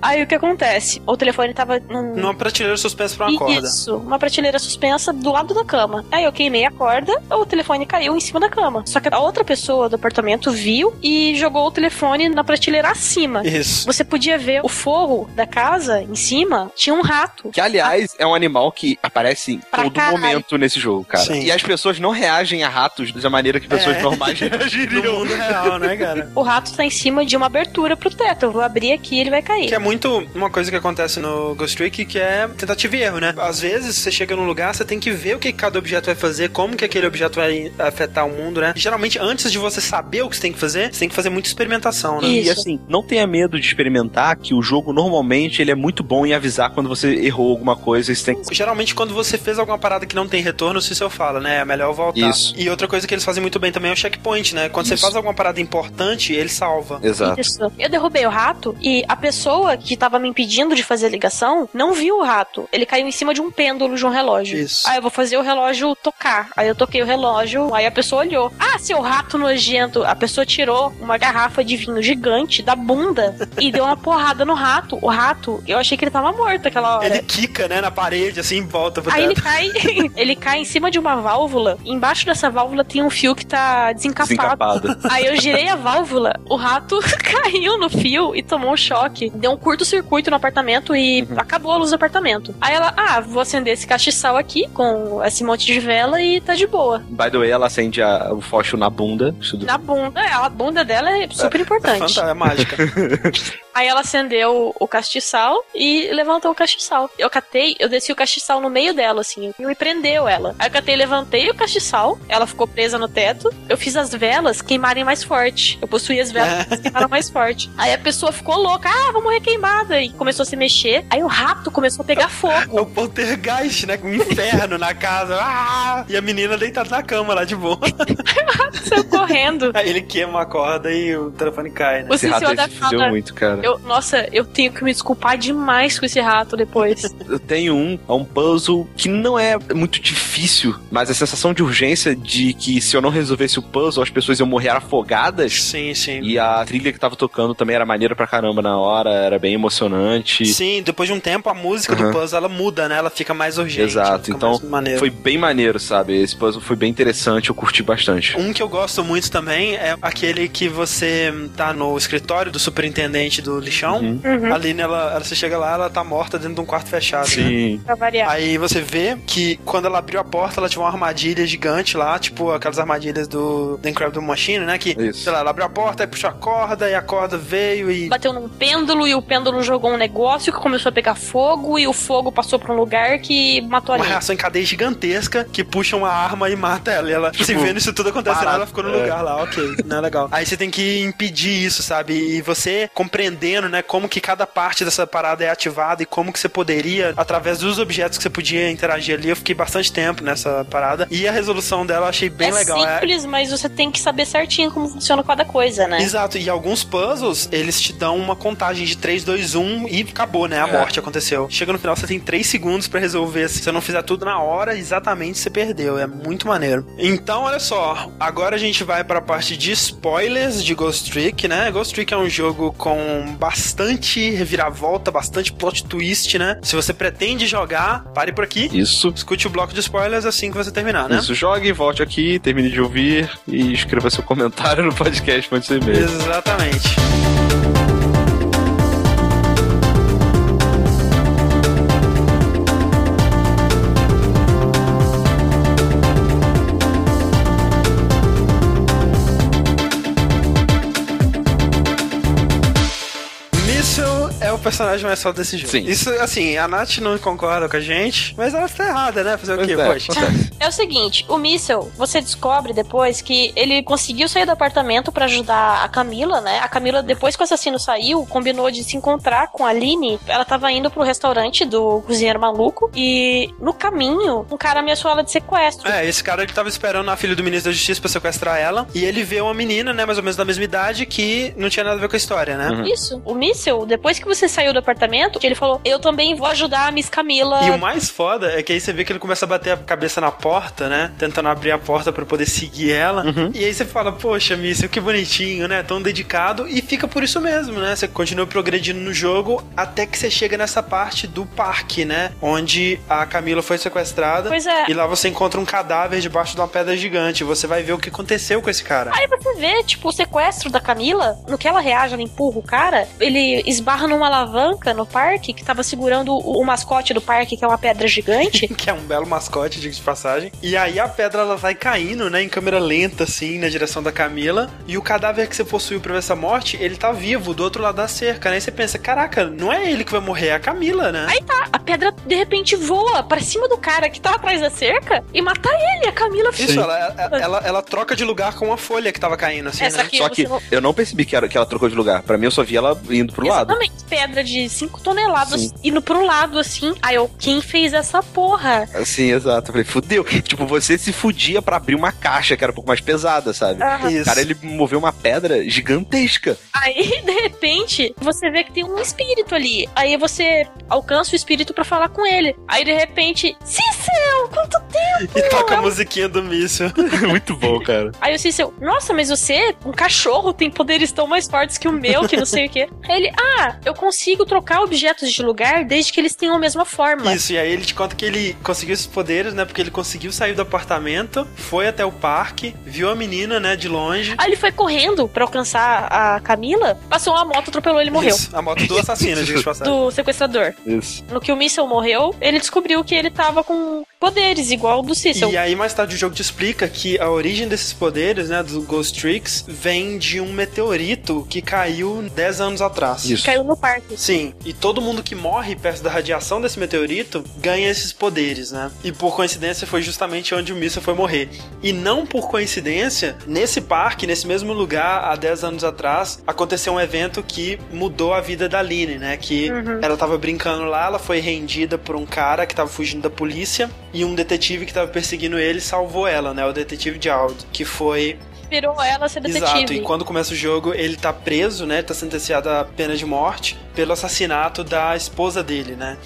Aí o que acontece? O telefone tava num... numa prateleira suspensa pra uma corda. Isso, uma prateleira suspensa do lado da cama. Aí eu queimei a corda, o telefone caiu em cima da cama. Só que a outra pessoa do apartamento viu e jogou o telefone na prateleira acima. Isso. Você podia ver o forro da casa em cima, tinha um rato. Que, aliás, é um animal que aparece em Pra todo caralho. momento nesse jogo, cara. Sim. E as pessoas não reagem a ratos da maneira que pessoas É. normais [laughs] No reagiriam. mundo real, né, cara? O rato tá em cima de uma abertura pro teto. Eu vou abrir aqui e ele vai cair. Que é muito uma coisa que acontece no Ghost Trick, que é tentativa e erro, né? Às vezes, você chega num lugar, você tem que ver o que cada objeto vai fazer, como que aquele objeto vai afetar o mundo, né? E, geralmente, antes de você saber o que você tem que fazer, você tem que fazer muita experimentação, né? E Isso. assim, não tenha medo de experimentar, que o jogo normalmente ele é muito bom em avisar quando você errou alguma coisa. e Você tem que... Geralmente, quando você fez alguma parada que não tem retorno, o Cecil fala, né? É melhor voltar. Isso. E outra coisa que eles fazem muito bem também é o checkpoint, né? Quando você Isso. faz alguma parada importante, ele salva. Exato. Isso. Eu derrubei o rato e a pessoa que tava me impedindo de fazer a ligação não viu o rato. Ele caiu em cima de um pêndulo de um relógio. Isso. Aí eu vou fazer o relógio tocar. Aí eu toquei o relógio, aí a pessoa olhou. Ah, seu rato nojento. A pessoa tirou uma garrafa de vinho gigante da bunda [laughs] e deu uma porrada no rato. O rato, eu achei que ele tava morto aquela hora. Ele quica, né, na parede, assim, e volta pro Aí ele cai, [laughs] ele cai em cima de uma válvula. e Embaixo dessa válvula tem um fio que tá desencapado. Desencapado. [laughs] Aí eu girei a válvula, o rato caiu no fio e tomou um choque. Deu um curto-circuito no apartamento e Uhum. acabou a luz do apartamento. Aí ela, ah, vou acender esse castiçal aqui com esse monte de vela e tá de boa. By the way, ela acende a- o fósforo na bunda. Isso Na bunda, é, a bunda dela é super importante. Fanta- é mágica. [laughs] Aí ela acendeu o castiçal e levantou o castiçal. Eu catei, eu desci o castiçal no meio dela, assim, e prendeu ela. Aí eu catei, levantei o castiçal, ela ficou presa no teto. Eu fiz as velas queimarem mais forte. Eu possuí as velas que queimaram mais forte. Aí a pessoa ficou louca, ah, vou morrer queimada. E começou a se mexer. Aí o rato começou a pegar [laughs] É o fogo. poltergeist, né? Com um inferno na casa. Ah! E a menina deitada na cama lá de boa. [laughs] Saiu correndo. Aí ele queima a corda e o telefone cai, né? O Esse rato aí da fala. muito, cara. Eu, nossa, eu tenho que me desculpar demais com esse rato depois. [laughs] Eu tenho um, é um puzzle que não é muito difícil, mas a sensação de urgência de que se eu não resolvesse o puzzle, as pessoas iam morrer afogadas. Sim, sim. E a trilha que tava tocando também era maneira pra caramba na hora, era bem emocionante. Sim, depois de um tempo a música Uhum. do puzzle ela muda, né? Ela fica mais urgente. Exato, então foi bem maneiro, sabe? Esse puzzle foi bem interessante, eu curti bastante. Um que eu gosto muito também é aquele que você tá no escritório do superintendente do lixão. Uhum. Uhum, Ali nela, ela, você chega lá, ela tá morta dentro de um quarto fechado. Né? Sim. pra variar. Aí você vê que quando ela abriu a porta, ela tinha uma armadilha gigante lá, tipo aquelas armadilhas do The Incredible Machine, né? Que, Isso. sei lá, ela abriu a porta, aí puxou a corda, e a corda veio e. bateu num pêndulo e o pêndulo jogou um negócio que começou a pegar fogo e o fogo passou pra um lugar que matou a Uma reação em cadeia gigantesca que puxa uma arma e mata ela. E ela, tipo, se vendo isso tudo acontecendo, ela ficou no É. lugar lá, ok, não é legal. Aí você tem que impedir isso, sabe? E você compreendendo, né, como que cada parte dessa parada é ativada e como que você poderia, através dos objetos que você podia interagir ali, eu fiquei bastante tempo nessa parada. E a resolução dela eu achei bem é legal. É- simples, mas você tem que saber certinho como funciona cada coisa, né? Exato, e alguns puzzles, eles te dão uma contagem de 3, 2, 1 e acabou, né? A É. morte aconteceu. Chega no final, você tem 3 segundos pra resolver. Se você não fizer tudo na hora, exatamente você perdeu. É muito maneiro. Então, olha só, agora a gente vai pra parte de spoilers de Ghost Trick, né? Ghost Trick é um jogo com bastante reviravolta, bastante plot twist, né? Se você pretende jogar, pare por aqui. Isso. Escute o bloco de spoilers assim que você terminar, né? Isso, jogue, volte aqui, termine de ouvir e escreva seu [laughs] comentário no podcast, mande seu e-mail. Exatamente. Personagem mais foda desse jogo. Sim. Isso, assim, a Nath não concorda com a gente, mas ela está errada, né? Fazer pois o quê, é, poxa? [laughs] É o seguinte, o Míssel, você descobre depois que ele conseguiu sair do apartamento para ajudar a Camila, né? A Camila, depois que o assassino saiu, combinou de se encontrar com a Aline. Ela tava indo pro restaurante do cozinheiro maluco e no caminho, um cara ameaçou ela de sequestro. É, esse cara ele tava esperando a filha do ministro da Justiça pra sequestrar ela e ele vê uma menina, né, mais ou menos da mesma idade, que não tinha nada a ver com a história, né? Uhum. Isso. O Míssel, depois que você saiu do apartamento, ele falou: Eu também vou ajudar a Miss Camila. E o mais foda é que aí você vê que ele começa a bater a cabeça na porta, né? Tentando abrir a porta para poder seguir ela. Uhum. E aí você fala: Poxa, Míssel, que bonitinho, né? Tão dedicado. E fica por isso mesmo, né? Você continua progredindo no jogo até que você chega nessa parte do parque, né? Onde a Camila foi sequestrada. Pois é. E lá você encontra um cadáver debaixo de uma pedra gigante. Você vai ver o que aconteceu com esse cara. Aí você vê, tipo, o sequestro da Camila, no que ela reage, ela empurra o cara, ele esbarra numa alavanca no parque que tava segurando o, o mascote do parque, que é uma pedra gigante. [laughs] que é um belo mascote, diga de passagem. E aí a pedra ela vai caindo, né, em câmera lenta, assim, na direção da Camila. E o cadáver que você possuiu pra ver essa morte, ele tá vivo do outro lado da cerca, né? E você pensa, caraca, não é ele que vai morrer, é a Camila, né? Aí tá, a pedra de repente voa pra cima do cara que tá atrás da cerca e mata ele, a Camila. Isso, ela, ela, ela, ela, troca de lugar com a folha que tava caindo, assim, Essa né? Só que não... eu não percebi que, era, que ela trocou de lugar. Pra mim, eu só vi ela indo pro Exatamente. lado. Exatamente, pedra de 5 toneladas Sim. indo pro lado, assim. Aí eu, quem fez essa porra? Sim, exato. Eu falei, fudeu. [laughs] tipo, você se fudia para abrir uma caixa que era um pouco mais pesada, sabe? Uhum. O cara, ele moveu uma pedra gigantesca. Aí, [laughs] de repente, você vê que tem um espírito ali. Aí você alcança o espírito para falar com ele. Aí, de repente, Cícero, quanto tempo! E toca a musiquinha do míssil. [laughs] Muito bom, cara. Aí o Cícero, nossa, mas você, um cachorro, tem poderes tão mais fortes que o meu, que não sei o quê. Aí ele, ah, eu consigo trocar objetos de lugar desde que eles tenham a mesma forma. Isso, e aí ele te conta que ele conseguiu esses poderes, né? Porque ele conseguiu sair do apartamento, foi até o parque, viu a menina, né, de longe. Aí ele foi correndo para alcançar a Camila, passou uma moto, atropelou ele morreu. Isso, a moto do assassino, diga de [laughs] passagem. Do sequestrador. Isso. No que o Missile morreu, ele descobriu que ele tava com poderes, igual do Cecil. E aí mais tarde o jogo te explica que a origem desses poderes, né, do Ghost Tricks, vem de um meteorito que caiu 10 anos atrás. Isso. Caiu no parque. Sim, e todo mundo que morre perto da radiação desse meteorito ganha esses poderes, né? E por coincidência foi justamente onde o Missa foi morrer. E não por coincidência, nesse parque, nesse mesmo lugar, há 10 anos atrás, aconteceu um evento que mudou a vida da Lynn, né? Que uhum. ela tava brincando lá, ela foi rendida por um cara que tava fugindo da polícia e um detetive que tava perseguindo ele salvou ela, né? O detetive Jald, que foi inspirou ela a ser detetive. Exato, e quando começa o jogo, ele tá preso, né? Ele tá sentenciado à pena de morte pelo assassinato da esposa dele, né?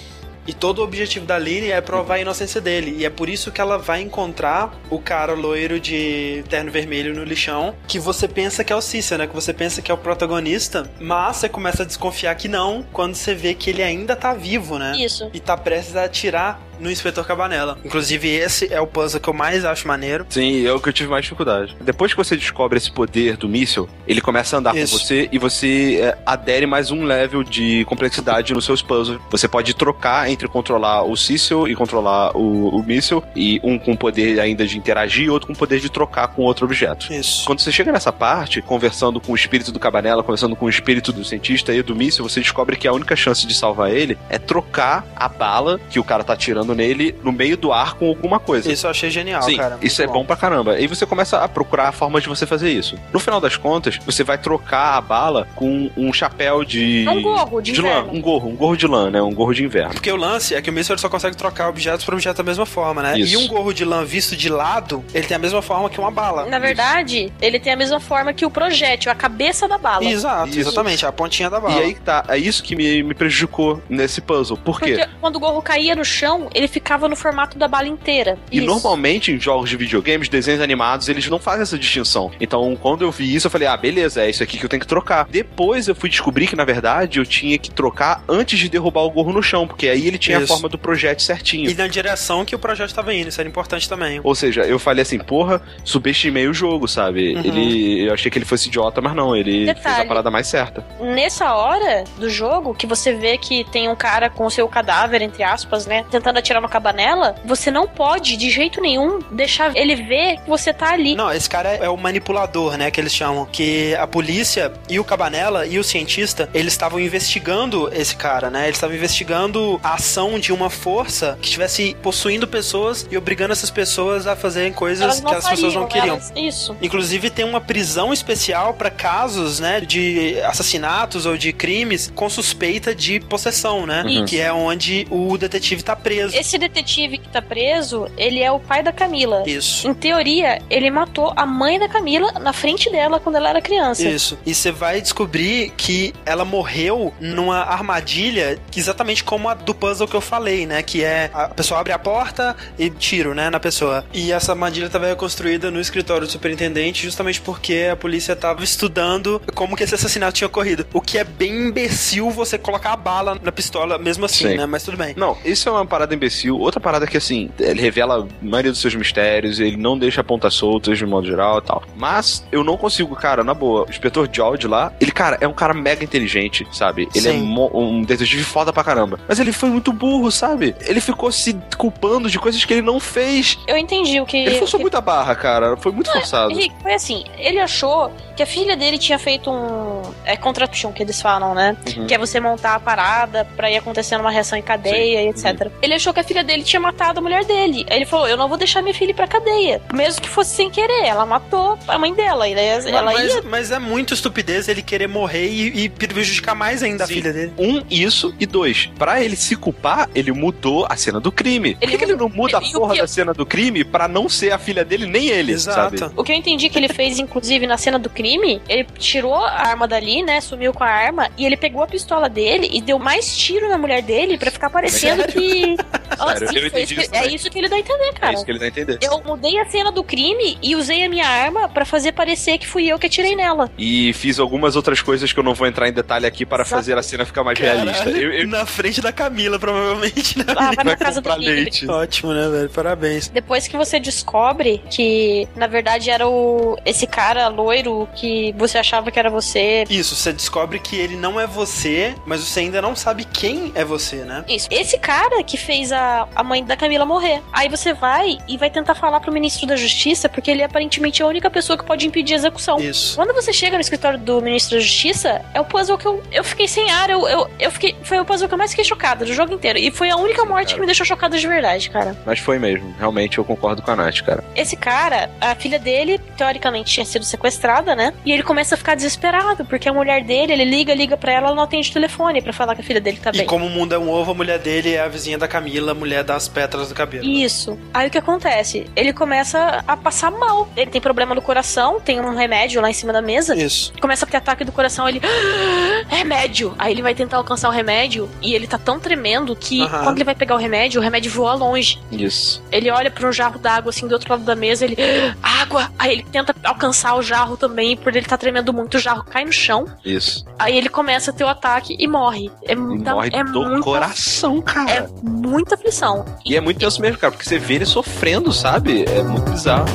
E todo o objetivo da Lily é provar a inocência dele. E é por isso que ela vai encontrar o cara loiro de terno vermelho no lixão, que você pensa que é o Cícero, né? Que você pensa que é o protagonista, mas você começa a desconfiar que não, quando você vê que ele ainda tá vivo, né? Isso. E tá prestes a atirar no Inspetor Cabanela. Inclusive, esse é o puzzle que eu mais acho maneiro. Sim, é o que eu tive mais dificuldade. Depois que você descobre esse poder do míssil, ele começa a andar Isso. com você e você é, adere mais um level de complexidade nos seus puzzles. Você pode trocar entre controlar o Cecil e controlar o, o míssil, e um com poder ainda de interagir e outro com poder de trocar com outro objeto. Isso. Quando você chega nessa parte, conversando com o espírito do Cabanela, conversando com o espírito do cientista e do míssil, você descobre que a única chance de salvar ele é trocar a bala que o cara tá tirando nele no meio do ar com alguma coisa. Isso eu achei genial, Sim, cara. Isso é bom. bom pra caramba. E você começa a procurar a forma de você fazer isso. No final das contas, você vai trocar a bala com um chapéu de. Um gorro de, de lã. Um gorro, um gorro de lã, né? Um gorro de inverno. Porque o lance é que o míssil só consegue trocar objetos por objeto da mesma forma, né? Isso. E um gorro de lã visto de lado, ele tem a mesma forma que uma bala. Na verdade, isso. ele tem a mesma forma que o projétil, a cabeça da bala. Exato, isso. exatamente, a pontinha da bala. E aí tá, é isso que me, me prejudicou nesse puzzle. Por quê? Porque quando o gorro caía no chão, ele ficava no formato da bala inteira. E isso. normalmente em jogos de videogames, desenhos animados, eles não fazem essa distinção. Então, quando eu vi isso, eu falei, ah, beleza, é isso aqui que eu tenho que trocar. Depois eu fui descobrir que, na verdade, eu tinha que trocar antes de derrubar o gorro no chão, porque aí ele tinha isso. a forma do projeto certinho. E na direção que o projeto estava indo, isso era importante também. Ou seja, eu falei assim, porra, subestimei o jogo, sabe? Uhum. Ele, eu achei que ele fosse idiota, mas não, ele Detalhe, fez a parada mais certa. Nessa hora do jogo, que você vê que tem um cara com o seu cadáver, entre aspas, né, tentando atirar atirar no cabanela, você não pode, de jeito nenhum, deixar ele ver que você tá ali. Não, esse cara é o manipulador, né, que eles chamam. Que a polícia e o cabanela e o cientista, eles estavam investigando esse cara, né? Eles estavam investigando a ação de uma força que estivesse possuindo pessoas e obrigando essas pessoas a fazerem coisas que as pessoas não queriam. Elas, isso. Inclusive tem uma prisão especial para casos, né, de assassinatos ou de crimes com suspeita de possessão, né? Uhum. Que é onde o detetive tá preso. Esse detetive que tá preso, ele é o pai da Camila. Isso. Em teoria, ele matou a mãe da Camila na frente dela quando ela era criança. Isso. E você vai descobrir que ela morreu numa armadilha exatamente como a do puzzle que eu falei, né? Que é a pessoa abre a porta e tiro, né, na pessoa. E essa armadilha estava construída no escritório do superintendente justamente porque a polícia estava estudando como que esse assassinato tinha ocorrido. O que é bem imbecil você colocar a bala na pistola mesmo assim, Sim. né? Mas tudo bem. Não, isso é uma parada imbecil. Outra parada que, assim, ele revela a maioria dos seus mistérios, ele não deixa pontas soltas de modo geral e tal. Mas eu não consigo, cara, na boa. O inspetor George lá, ele, cara, é um cara mega inteligente, sabe? Ele é Sim. é um detetive foda pra caramba. Mas ele foi muito burro, sabe? Ele ficou se culpando de coisas que ele não fez. Eu entendi o que. Ele forçou que... muita barra, cara. Foi muito não, forçado. Henrique, foi assim: ele achou que a filha dele tinha feito um. É contraption que eles falam, né? Uhum. Que é você montar a parada pra ir acontecendo uma reação em cadeia Sim. e etc. Uhum. Ele achou que a filha dele tinha matado a mulher dele. Aí ele falou: Eu não vou deixar minha filha ir pra cadeia. Mesmo que fosse sem querer. Ela matou a mãe dela. E daí ela mas, ia... mas é muito estupidez ele querer morrer e, e prejudicar mais ainda Sim. a filha dele. Um, isso. E dois, pra ele se culpar, ele mudou a cena do crime. Ele Por que, ele não muda a porra da cena do crime pra não ser a filha dele nem ele? Exato. Sabe? O que eu entendi que ele fez, inclusive, na cena do crime, ele tirou a arma dali, né? Sumiu com a arma e ele pegou a pistola dele e deu mais tiro na mulher dele pra ficar parecendo Sério? que. Sério? Oh, sim, eu entendi isso é isso que ele dá a entender, cara. É isso que ele dá a entender. Eu mudei a cena do crime e usei a minha arma para fazer parecer que fui eu que atirei nela. E fiz algumas outras coisas que eu não vou entrar em detalhe aqui para Exato. fazer a cena ficar mais Caralho, realista. Eu, eu... Na frente da Camila, provavelmente, né? Ah, vai na casa do leite. Ótimo, né, velho? Parabéns. Depois que você descobre que, na verdade, era o esse cara loiro que você achava que era você. Isso, você descobre que ele não é você, mas você ainda não sabe quem é você, né? Isso. Esse cara que fez a, a mãe da Camila morrer. Aí você vai e vai tentar falar pro ministro da Justiça, porque ele é aparentemente a única pessoa que pode impedir a execução. Isso. Quando você chega no escritório do ministro da Justiça, é o puzzle que eu, eu fiquei sem ar. Eu, eu, eu fiquei. Foi o puzzle que eu mais fiquei chocada do jogo inteiro. E foi a única morte cara. que me deixou chocada de verdade, cara. Mas foi mesmo. Realmente eu concordo com a Nath, cara. Esse cara, a filha dele, teoricamente, tinha sido sequestrada, né? E ele começa a ficar desesperado, porque a mulher dele, ele liga, liga pra ela, ela não atende o telefone para falar que a filha dele tá bem. E como o mundo é um ovo, a mulher dele é a vizinha da Camila, a mulher das pétalas do cabelo. Isso. Aí o que acontece? Ele começa a passar mal. Ele tem problema no coração, tem um remédio lá em cima da mesa. Isso. Começa a ter ataque do coração, ele. Ah, remédio! Aí ele vai tentar alcançar o remédio e ele tá tão tremendo que quando ele vai pegar o remédio, o remédio voa longe. Isso. Ele olha para um jarro d'água assim do outro lado da mesa, ele. Ah, água! Aí ele tenta alcançar o jarro também, por ele tá tremendo muito, o jarro cai no chão. Isso. Aí ele começa a ter o ataque e morre. É, e morre é do muita, coração, cara. É muita aflição. E é muito tenso mesmo, cara, porque você vê ele sofrendo, sabe? É muito bizarro.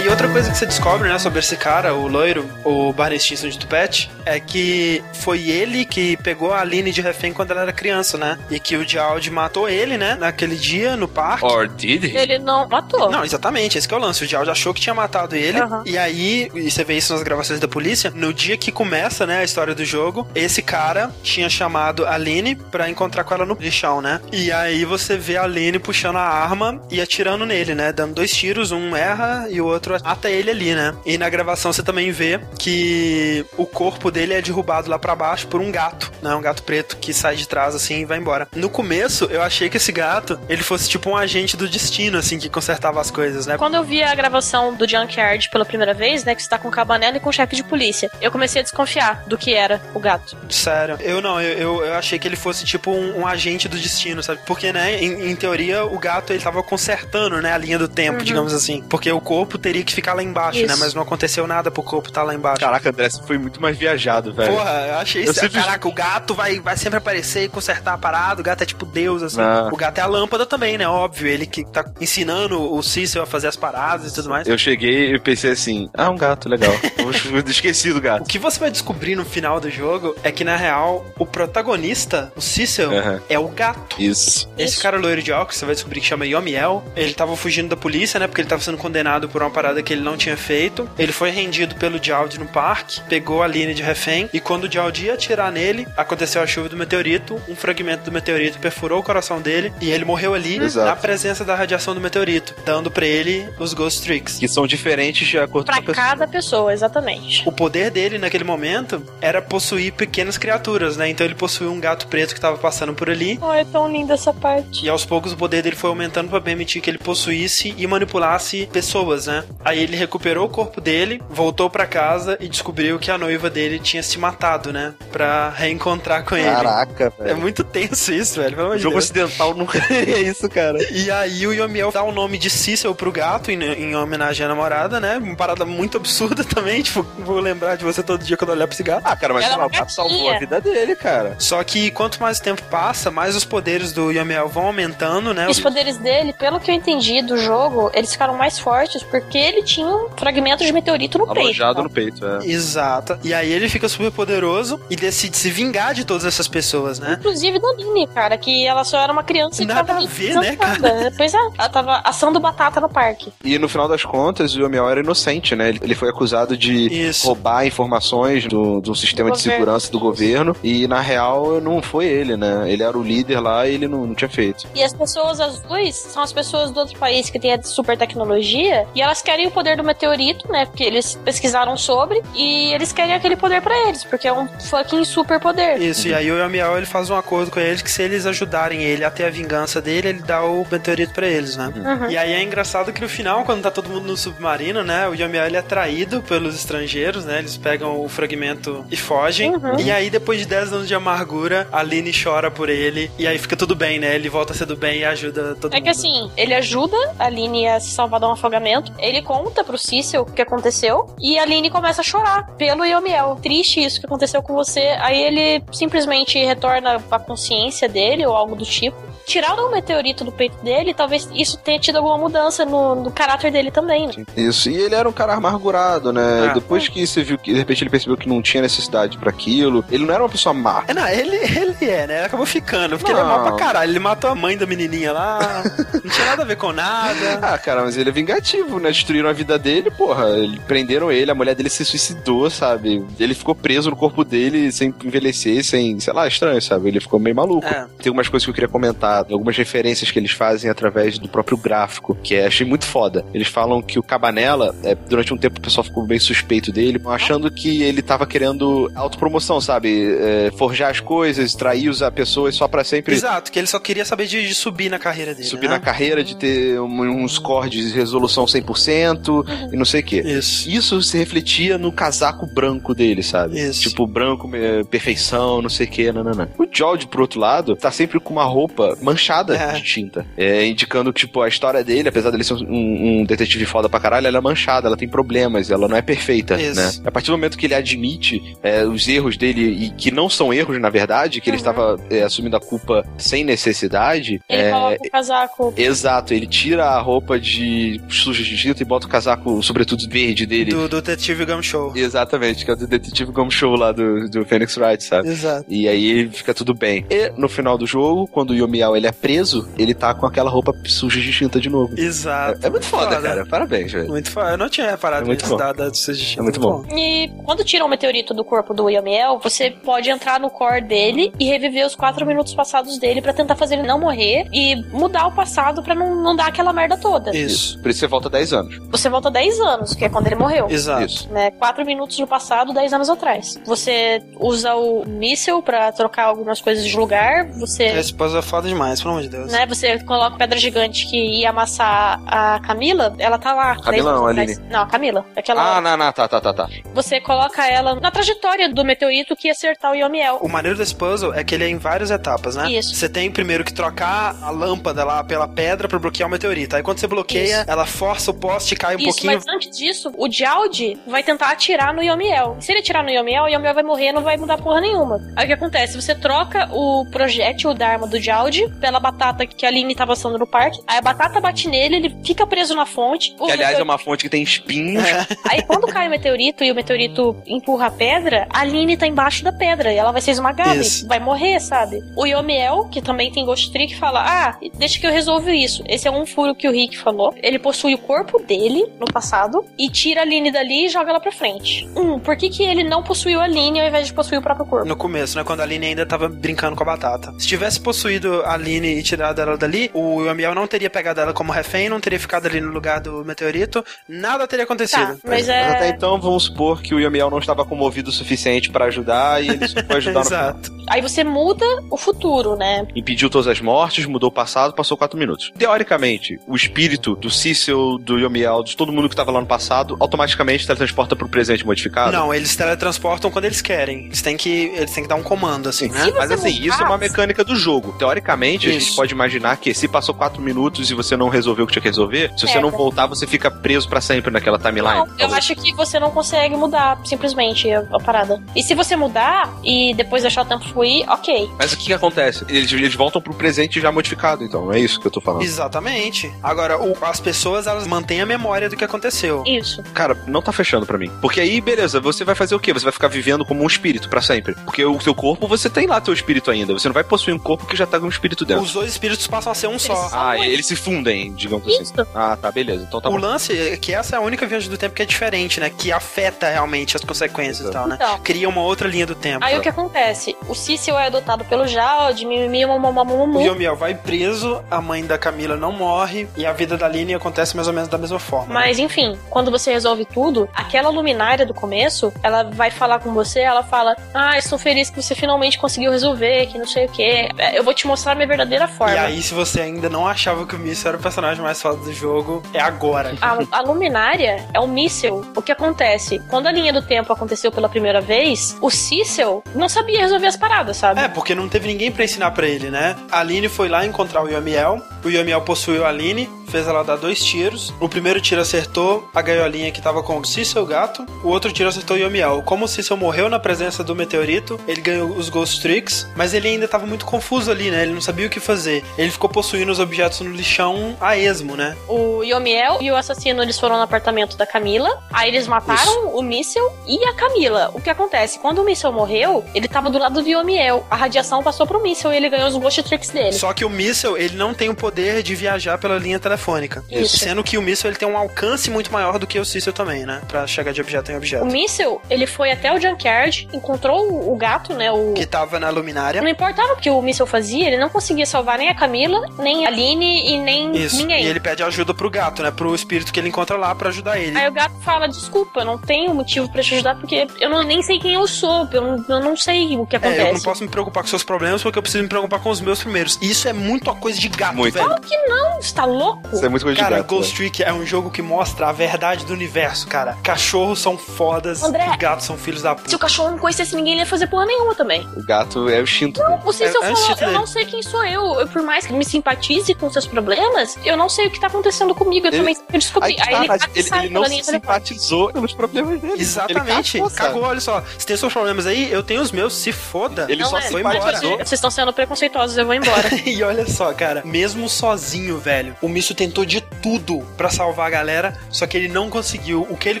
Coisa que você descobre, né, sobre esse cara, o loiro, o Barney Stinson de Tupete, é que foi ele que pegou a Aline de refém quando ela era criança, né? E que o Dialdi matou ele, né, naquele dia no parque. Or did he? Ele não matou. Não, exatamente, esse é o lance. O Dialdi achou que tinha matado ele, uhum. e aí, e você vê isso nas gravações da polícia, no dia que começa, né, a história do jogo, esse cara tinha chamado a Aline pra encontrar com ela no lixão, né? E aí você vê a Aline puxando a arma e atirando nele, né? Dando dois tiros, um erra e o outro mata ele ali, né? E na gravação você também vê que o corpo dele é derrubado lá para baixo por um gato, né? Um gato preto que sai de trás assim e vai embora. No começo, eu achei que esse gato, ele fosse tipo um agente do destino, assim, que consertava as coisas, né? Quando eu vi a gravação do Junkyard pela primeira vez, né? Que você tá com o Cabanela e com o chefe de polícia, eu comecei a desconfiar do que era o gato. Sério. Eu não, eu, eu, eu achei que ele fosse tipo um, um, agente do destino, sabe? Porque, né, em, em, teoria, o gato ele tava consertando, né, a linha do tempo, uhum. digamos assim. Porque o corpo teria que ficar lá embaixo, né? Isso. né? Mas não aconteceu nada pro corpo estar tá lá embaixo. Caraca, André, você foi muito mais viajado, velho. Porra, eu achei isso. Sempre... Caraca, o gato vai, vai sempre aparecer e consertar a parada. O gato é tipo Deus, assim. Ah. O gato é a lâmpada também, né? Óbvio. Ele que tá ensinando o Cícero a fazer as paradas e tudo mais. Eu cheguei e pensei assim: ah, um gato, legal. [laughs] Esqueci do gato. O que você vai descobrir no final do jogo é que, na real, o protagonista, o Cecil, uhum. é o gato. Isso. Esse Isso. cara loiro de óculos, você vai descobrir que chama Yomiel. Ele tava fugindo da polícia, né? Porque ele tava sendo condenado por uma parada que ele não tinha feito. Ele foi rendido pelo Jald no parque, pegou a Aline de refém, e quando o Jald ia atirar nele, aconteceu a chuva do meteorito, um fragmento do meteorito perfurou o coração dele, e ele morreu ali Exato. na presença da radiação do meteorito, dando para ele os Ghost Tricks. Que são diferentes de acordo pra com a pessoa. cada pessoa, exatamente. O poder dele naquele momento era possuir pequenas criaturas, né? Então ele possuía um gato preto que tava passando por ali. Oh, é tão linda essa parte. E aos poucos o poder dele foi aumentando para permitir que ele possuísse e manipulasse pessoas, né? Aí ele recuperou o corpo dele, voltou para casa e descobriu que a noiva dele tinha se matado, né? Pra reencontrar com ele. Caraca, velho. É muito tenso isso, velho. Pelo o jogo Deus. ocidental nunca [laughs] é isso, cara. [laughs] E aí o Yomiel dá o nome de Cecil pro gato em, em, homenagem à namorada, né? Uma parada muito absurda [laughs] também. Tipo, vou lembrar de você todo dia quando olhar pra esse gato. Ah, cara, mas o gato salvou a vida dele, cara. Só que quanto mais o tempo passa, mais os poderes do Yomiel vão aumentando, né? Os poderes dele, pelo que eu entendi do jogo, eles ficaram mais fortes porque ele tinha um fragmento de meteorito no Alojado peito. Alojado no peito, é. Exato. E aí ele fica super poderoso e decide se vingar de todas essas pessoas, né? Inclusive da Nini, cara, que ela só era uma criança e Nada tava a ver, né, cara? [laughs] Pois é, ela tava assando batata no parque. E no final das contas, o Yomiel era inocente, né? Ele foi acusado de Isso. roubar informações do, do sistema do de governo. segurança do governo e na real não foi ele, né? Ele era o líder lá e ele não, não tinha feito. E as pessoas azuis são as pessoas do outro país que tem a super tecnologia e elas querem o poder do meteorito, né? Porque eles pesquisaram sobre e eles querem aquele poder para eles, porque é um fucking super poder. Isso, uhum. e aí o Yamiel ele faz um acordo com eles que se eles ajudarem ele a ter a vingança dele, ele dá o meteorito para eles, né? Uhum. E aí é engraçado que no final, quando tá todo mundo no submarino, né? O Yamiel ele é traído pelos estrangeiros, né? Eles pegam o fragmento e fogem. Uhum. E aí, depois de 10 anos de amargura, a Lynn chora por ele. E aí fica tudo bem, né? Ele volta a ser do bem e ajuda todo é mundo. É que assim, ele ajuda a Lynn a se salvar de um afogamento. Ele conta pro Cecil o que aconteceu. E a Lynn começa a chorar pelo Yomiel. Triste isso que aconteceu com você. Aí ele simplesmente retorna a consciência dele ou algo do tipo tiraram o meteorito do peito dele, talvez isso tenha tido alguma mudança no, no caráter dele também, né? Isso, e ele era um cara amargurado, né? Ah. Depois que você viu que de repente ele percebeu que não tinha necessidade para aquilo, ele não era uma pessoa má. É, não, ele, ele é, né? Ele acabou ficando, porque não. ele é mal pra caralho. Ele matou a mãe da menininha lá, não tinha nada a ver com nada. [laughs] Ah, cara, mas ele é vingativo, né? Destruíram a vida dele, porra. Ele, prenderam ele, a mulher dele se suicidou, sabe? Ele ficou preso no corpo dele sem envelhecer, sem, sei lá, estranho, sabe? Ele ficou meio maluco. É. Tem algumas coisas que eu queria comentar algumas referências que eles fazem através do próprio gráfico, que é, achei muito foda. Eles falam que o Cabanela, é, durante um tempo o pessoal ficou bem suspeito dele, achando que ele tava querendo autopromoção, sabe? É, forjar as coisas, trair as pessoas só para sempre. Exato, que ele só queria saber de, de subir na carreira dele. Subir né? na carreira, de ter um, um score de resolução 100% uhum. e não sei o quê. Isso. Isso se refletia no casaco branco dele, sabe? Isso. Tipo, branco, perfeição, não sei o quê, nananã. O George, por outro lado, tá sempre com uma roupa manchada é. de tinta. É, indicando que, tipo, a história dele, apesar dele ser um, um, detetive foda pra caralho, ela é manchada, ela tem problemas, ela não é perfeita, Isso. né? A partir do momento que ele admite é, os erros dele, e que não são erros, na verdade, que uhum. ele estava é, assumindo a culpa sem necessidade. Ele coloca o casaco. Exato, ele tira a roupa de suja de tinta e bota o casaco, sobretudo verde dele. Do, do Detetive Gum Show. Exatamente, que é o do Detetive Gum Show lá do, do Phoenix Wright, sabe? Exato. E aí fica tudo bem. E no final do jogo, quando o Yomiao ele é preso, ele tá com aquela roupa suja de tinta de novo. Exato. É, é muito foda, foda, cara. Parabéns, velho. Muito foda. Eu não tinha reparado é muito nisso da, da suja de tinta. É muito, bom. bom. E quando tira um meteorito do corpo do Yamiel, você pode entrar no core dele e reviver os quatro minutos passados dele para tentar fazer ele não morrer e mudar o passado para não, não dar aquela merda toda. Isso. Por isso você volta 10 anos. Você volta 10 anos, que é quando ele morreu. Exato. Isso. Né? 4 minutos no passado, 10 anos atrás. Você usa o míssel para trocar algumas coisas de lugar. Você. Esse é foda demais demais, pelo amor de Deus. Né? Você coloca pedra gigante que ia amassar a Camila, ela tá lá. Camila não, Aline. Não, a Camila. Aquela... Ah, não, não, tá, tá, tá, tá. Você coloca ela na trajetória do meteorito que ia acertar o Yomiel. O maneiro desse puzzle é que ele é em várias etapas, né? Isso. Você tem primeiro que trocar a lâmpada lá pela pedra pra bloquear o meteorito. Aí quando você bloqueia, Isso. ela força o poste e cai um Isso, pouquinho. Mas antes disso, o Jald vai tentar atirar no Yomiel. Se ele atirar no Yomiel, o Yomiel vai morrer não vai mudar porra nenhuma. Aí o que acontece? Você troca o projétil da arma do Jald pela batata que a Aline tá passando no parque. Aí a batata bate nele, ele fica preso na fonte. Que, aliás, meteorito... é uma fonte que tem espinhos. É. Aí quando cai o meteorito e o meteorito empurra a pedra, a Aline tá embaixo da pedra e ela vai ser esmagada isso. e vai morrer, sabe? O Yomiel, que também tem Ghost Trick, fala: Ah, deixa que eu resolvo isso. Esse é um furo que o Rick falou. Ele possui o corpo dele no passado e tira a Aline dali e joga ela pra frente. Um, por que, que ele não possuiu a Aline ao invés de possuir o próprio corpo? No começo, né? Quando a Aline ainda tava brincando com a batata. Se tivesse possuído a Aline e tirado ela dali, o Yomiel não teria pegado ela como refém, não teria ficado ali no lugar do meteorito, nada teria acontecido. Tá, mas, é... mas até então, vamos supor que o Yomiel não estava comovido o suficiente para ajudar e ele só foi [laughs] ajudar no Exato. Aí você muda o futuro, né? Impediu todas as mortes, mudou o passado, passou quatro minutos. Teoricamente, o espírito do Cecil, do Yomiel, de todo mundo que estava lá no passado, automaticamente teletransporta pro presente modificado? Não, eles teletransportam quando eles querem. Eles têm que, eles têm que dar um comando, assim, né? Mas assim, isso é uma mecânica do jogo. Teoricamente, isso. a gente pode imaginar que se passou quatro minutos e você não resolveu o que tinha que resolver, se você é, não voltar, você fica preso para sempre naquela timeline. Não, eu acho que você não consegue mudar simplesmente a, a parada. E se você mudar e depois deixar o tempo fluir, ok. Mas o que, que acontece? Eles, eles voltam pro presente já modificado, então. É isso que eu tô falando. Exatamente. Agora, o, as pessoas, elas mantêm a memória do que aconteceu. Isso. Cara, não tá fechando para mim. Porque aí, beleza, você vai fazer o quê? Você vai ficar vivendo como um espírito para sempre. Porque o seu corpo, você tem lá teu espírito ainda. Você não vai possuir um corpo que já tá com um espírito dentro. Os dois espíritos passam a ser um eles só. Ah, e eles se fundem, digamos assim. isso. assim. Ah, tá, beleza. Então tá o bom. lance é que essa é a única viagem do tempo que é diferente, né? Que afeta realmente as consequências e tal, né? Então, Cria uma outra linha do tempo. Aí o que acontece? O Cícero é adotado pelo Jald, mimimi, mamamumu. O Yomiel vai preso, a mãe da Camila não morre e a vida da Aline acontece mais ou menos da mesma forma. Mas né? enfim, quando você resolve tudo, aquela luminária do começo, ela vai falar com você, ela fala: Ah, estou feliz que você finalmente conseguiu resolver, que não sei o que. Eu vou te mostrar a minha verdadeira forma. E aí, se você ainda não achava que o Míssil era o personagem mais foda do jogo, é agora. A, a luminária é o míssil. O que acontece? Quando a linha do tempo aconteceu pela primeira vez, o Cecil não sabia resolver as paradas, sabe? É, porque não teve ninguém para ensinar para ele, né? A Aline foi lá encontrar o Yomiel, o Yomiel possuiu a Aline, fez ela dar dois tiros. O primeiro tiro acertou a gaiolinha que tava com o Cecil gato, o outro tiro acertou o Yomiel. Como o Cecil morreu na presença do meteorito, ele ganhou os Ghost Tricks, mas ele ainda tava muito confuso ali, né? Ele não sabia o que fazer. Ele ficou possuindo os objetos no lixão a esmo, né? O Yomiel e o assassino eles foram no apartamento da Camila, aí eles mataram Isso. o míssil e a Camila. O que acontece? Quando o míssil morreu, ele tava do lado do Yomiel. A radiação passou pro míssil e ele ganhou os Ghost Tricks dele. Só que o míssil, ele não tem o poder de viajar pela linha telefônica. Isso. Sendo que o míssil ele tem um alcance muito maior do que o Cecil também, né? Pra chegar de objeto em objeto. O míssil, ele foi até o Junkyard, encontrou o gato, né? O... Que tava na luminária. Não importava o que o míssil fazia, ele não conseguia salvar nem a Camila, nem a Aline e nem Isso. ninguém. E ele pede ajuda pro gato, né? Pro espírito que ele encontra lá para ajudar ele. Aí o gato fala: Desculpa, eu não tenho motivo para te ajudar porque eu não, nem sei quem eu sou, eu não, eu não sei o que acontece. É, eu não posso me preocupar com seus problemas porque eu preciso me preocupar com os meus primeiros. Isso é muito a coisa de gato, muito. velho. Claro que não, você tá louco? Isso é muito coisa cara, de gato. Ghost né? Trick é um jogo que mostra a verdade do universo, cara. Cachorros são fodas André, e gatos são filhos da puta. Se o cachorro não conhecesse ninguém, ele ia fazer porra nenhuma também. O gato é o instinto Não, dele. você É- se eu é o falar, eu não sei quem sou eu. eu. Por mais que me simpatize com seus problemas, eu não sei o que tá acontecendo comigo. Eu Ele- também eu descobri. Aí, Aí, tá, ele, e ele, sai ele não se simpatizou pelos problemas dele. Exatamente. Ele cagou, olha só. Se tem seus problemas aí, eu tenho os meus, se foda. Ele Não só é, foi embora. Vocês estão sendo preconceituosos, eu vou embora. [laughs] E olha só, cara, mesmo sozinho, velho, o Misso tentou de tudo pra salvar a galera, só que ele não conseguiu. O que ele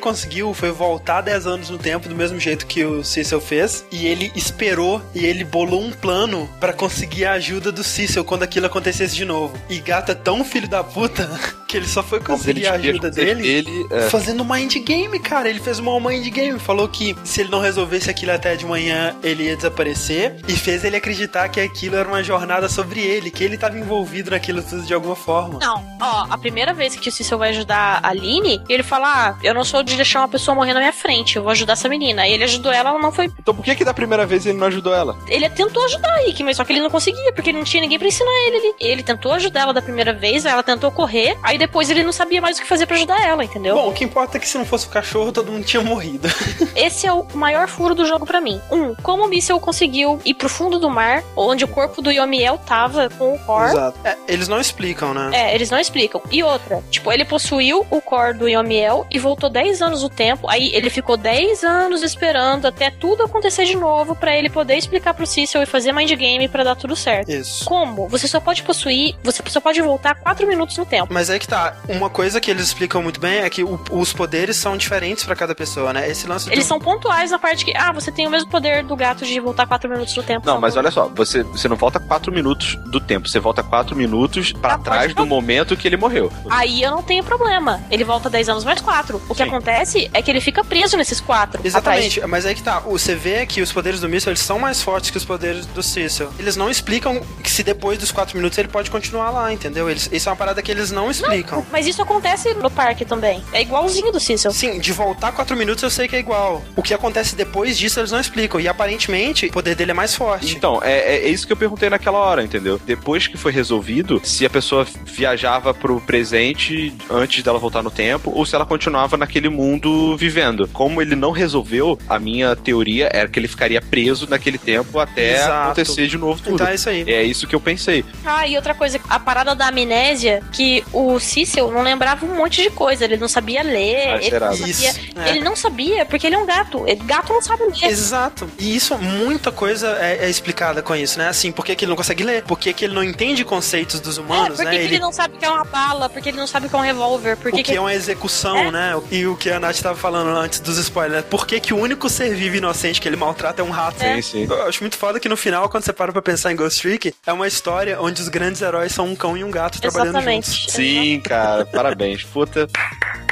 conseguiu foi voltar 10 anos no tempo, do mesmo jeito que o Cecil fez, e ele esperou e ele bolou um plano pra conseguir a ajuda do Cecil quando aquilo acontecesse de novo. E gato é tão filho da puta [laughs] que ele só foi conseguir a ajuda dele. Ele, é, Fazendo mind game, cara. Ele fez uma mind game. Falou que se ele não resolvesse aquilo até de manhã, ele ia desaparecer. E fez ele acreditar que aquilo era uma jornada sobre ele, que ele estava envolvido naquilo tudo de alguma forma. Não, ó, a primeira vez que o Cecil vai ajudar a Aline, ele fala: Ah, eu não sou de deixar uma pessoa morrer na minha frente, eu vou ajudar essa menina. Aí ele ajudou ela, ela não foi. Então por que que da primeira vez ele não ajudou ela? Ele tentou ajudar a Rick, mas só que ele não conseguia, porque ele não tinha ninguém pra ensinar ele. Ele, ele tentou ajudar ela da primeira vez, ela tentou correr, aí depois ele não sabia mais o que fazer para ajudar ela, entendeu? Bom, o que importa é que se não fosse o cachorro, todo mundo tinha morrido. [laughs] Esse é o maior furo do jogo para mim. Um, como o míssel conseguiu ir pro fundo do mar, onde o corpo do Yomiel tava com o Core. Exato. É, eles não explicam, né? É, eles não explicam. E outra, tipo, ele possuiu o Core do Yomiel e voltou 10 anos o tempo, aí ele ficou 10 anos esperando até tudo acontecer de novo para ele poder explicar pro Cecil e fazer mind game para dar tudo certo. Isso. Como? Você só pode possuir, você só pode voltar 4 minutos no tempo. Mas é que tá, uma coisa que eles explicam muito bem é que o, os poderes são diferentes para cada pessoa, né? Esse lance Eles do... são pontuais na parte que, ah, você tem o mesmo poder do gato de voltar 4 minutos no tempo. Não, mas olha só, você, você não volta 4 minutos do tempo, você volta 4 minutos para trás do momento que ele morreu. Aí eu não tenho problema. Ele volta 10 anos mais 4. O que Sim. acontece é que ele fica preso nesses 4. Exatamente, mas aí que tá, você vê que os poderes do Missile eles são mais fortes que os poderes do Cecil. Eles não explicam que se depois dos 4 minutos ele pode continuar lá, entendeu? Eles, isso é uma parada que eles não explicam. Mas isso acontece no parque também. É igualzinho do Cecil. Sim, de voltar 4 minutos eu sei que é igual. O que acontece depois disso eles não explicam. E aparentemente o poder dele é mais forte. Então, é, é isso que eu perguntei naquela hora, entendeu? Depois que foi resolvido, se a pessoa viajava pro presente antes dela voltar no tempo, ou se ela continuava naquele mundo vivendo. Como ele não resolveu, a minha teoria era que ele ficaria preso naquele tempo até Exato. acontecer de novo tudo. Então é isso aí. É isso que eu pensei. Ah, e outra coisa, a parada da amnésia, que o Cecil não lembrava um monte de coisa. Ele não sabia ler, Ah, ele não sabia. Isso, é. Ele não sabia, porque ele é um gato. Ele- Gato não sabe ler. Exato. E isso, muita coisa é, é explicada com isso, né? Assim, por que, que ele não consegue ler? Por que, que ele não entende conceitos dos É, humanos, por que né? que ele... não sabe o que é uma bala? Por que ele não sabe o que é um revólver? Por O que que é uma execução, É. né? E o que a Nath tava falando antes dos spoilers. Por que, que o único ser vivo inocente que ele maltrata é um rato? É. Sim, sim. Eu acho muito foda que no final, quando você para pra pensar em Ghost Trick, é uma história onde os grandes heróis são um cão e um gato trabalhando Exatamente. juntos. Sim, cara, parabéns. Puta,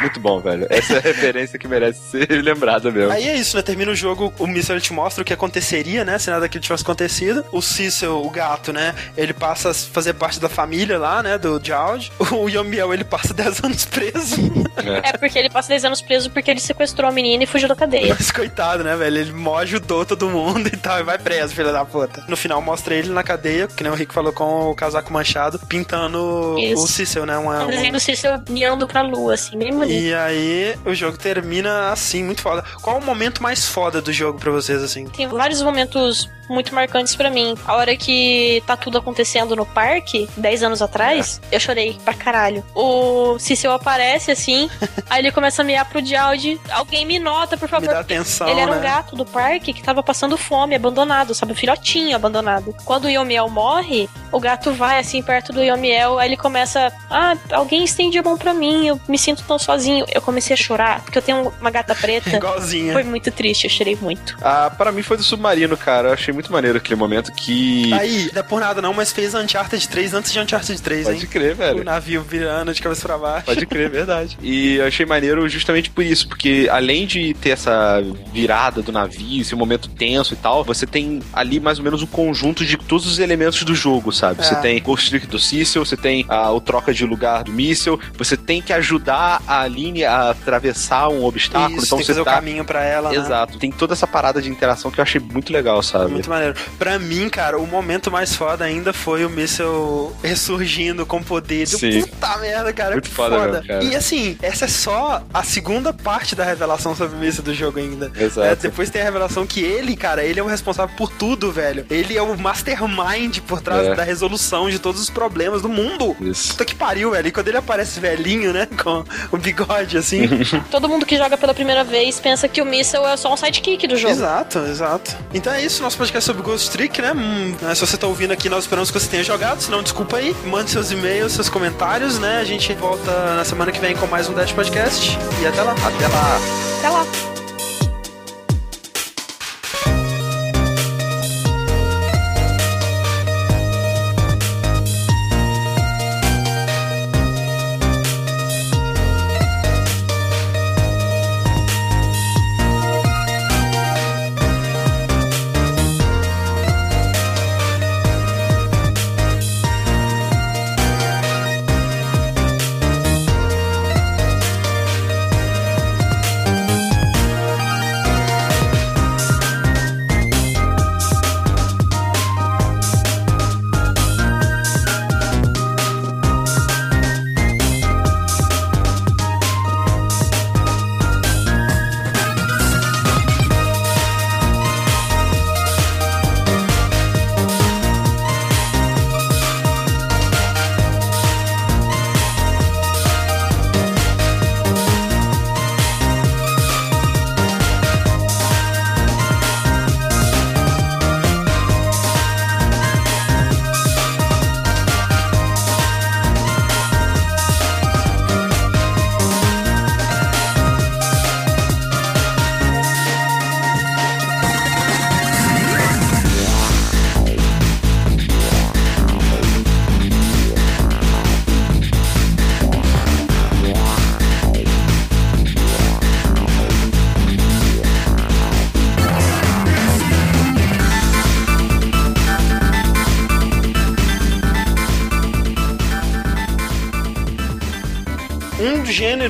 muito bom, velho. Essa é a referência que merece ser [laughs] lembrada mesmo. Aí é isso, né? Termina o jogo, o Missile te mostra o que aconteceria, né? Se nada daquilo tivesse acontecido. O Cecil, o gato, né? Ele passa a fazer parte da família lá, né? Do Jowd. [laughs] O Yomiel, ele passa [laughs] 10 anos preso. É porque ele passa 10 anos preso porque ele sequestrou a menina e fugiu da cadeia. Mas coitado, né, velho? Ele mó ajudou todo mundo e tal, e vai preso, filho da puta. No final mostra ele na cadeia, que nem o Rick falou, com o casaco manchado, pintando Isso. o Cecil, né? Uma, Um desenho do Cecil guiando pra lua, assim, bem bonito. E aí o jogo termina assim, muito foda. Qual o momento mais foda do jogo pra vocês, assim? Tem vários momentos muito marcantes pra mim. A hora que tá tudo acontecendo no parque, 10 anos atrás, eu chorei pra caralho. O Cecil aparece assim, [laughs] aí ele começa a miar pro Dialdi. Alguém me nota, por Me favor. dá atenção, Ele era um né? gato do parque que tava passando fome, abandonado, sabe? Um filhotinho abandonado. Quando o Yomiel morre, o gato vai assim perto do Yomiel, aí ele começa: Ah, alguém estende a mão pra mim, eu me sinto tão sozinho. Eu comecei a chorar, porque eu tenho uma gata preta. [laughs] Igualzinha. Foi muito triste, eu chorei muito. Ah, para mim foi do submarino, cara. Eu achei muito maneiro aquele momento que. Aí, não é por nada não, mas fez Uncharted 3 antes de Uncharted 3, Pode hein? crer, O velho. navio virando de cabeça pra baixo. Pode crer, verdade. [laughs] E eu achei maneiro justamente por isso, porque além de ter essa virada do navio, esse momento tenso e tal, você tem ali mais ou menos o conjunto de todos os elementos do jogo, sabe? É. Você tem Ghost Trick do Cecil, você tem ah, o troca de lugar do míssil, você tem que ajudar a Aline a atravessar um obstáculo, Isso, então tem que fazer tá... o caminho pra ela, né? Exato, tem toda essa parada de interação que eu achei muito legal, sabe? Muito maneiro. Pra mim, cara, o momento mais foda ainda foi o míssel ressurgindo com poder. Sim. Puta merda, cara. Muito que foda mesmo, cara. E assim, essa é só a segunda parte da revelação sobre o míssel do jogo ainda. Exato. É, depois tem a revelação que ele, cara, ele é o responsável por tudo, velho. Ele é o mastermind por trás É. da resolução de todos os problemas do mundo. Isso. Puta que pariu, velho. E quando ele aparece velhinho, né? Com o bigode assim. [laughs] Todo mundo que joga pela primeira vez pensa que o Missile é só um sidekick do jogo. Exato, exato. Então é isso, nosso podcast sobre Ghost Trick, né? Hum, né, se você tá ouvindo aqui, nós esperamos que você tenha jogado. Se não, desculpa aí. Mande seus e-mails, seus comentários, né? A gente volta na semana que vem com mais um Dash Podcast. E até lá. Até lá. Até lá.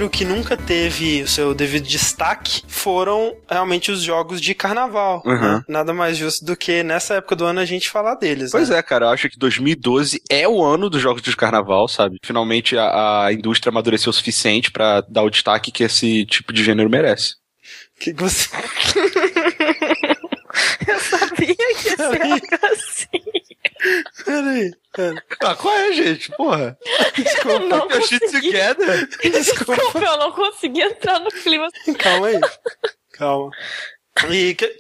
Gênero que nunca teve o seu devido destaque foram realmente os jogos de carnaval. Uhum. Né? Nada mais justo do que nessa época do ano a gente falar deles. Pois né? é, cara, eu acho que 2012 é o ano dos jogos de carnaval, sabe? Finalmente a, a indústria amadureceu o suficiente para dar o destaque que esse tipo de gênero merece. Que você. [laughs] eu sabia que ia ser assim. Peraí, pera. Ah, qual é, gente? Porra. Desculpa, eu não consegui. together. Desculpa. Desculpa, eu não consegui entrar no clima. Calma aí. Calma. E o que,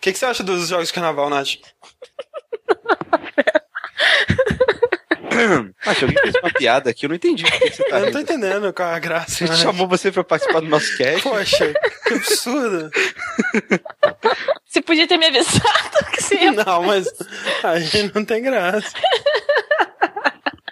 que, que você acha dos jogos de carnaval, Nath? [laughs] Acho que alguém fez uma piada aqui, eu não entendi o que você tá Eu não tô entendendo qual é a graça. A gente chamou você pra participar do nosso cast. Poxa, que absurdo. [laughs] Você podia ter me avisado que você ia... Não, mas aí não tem graça.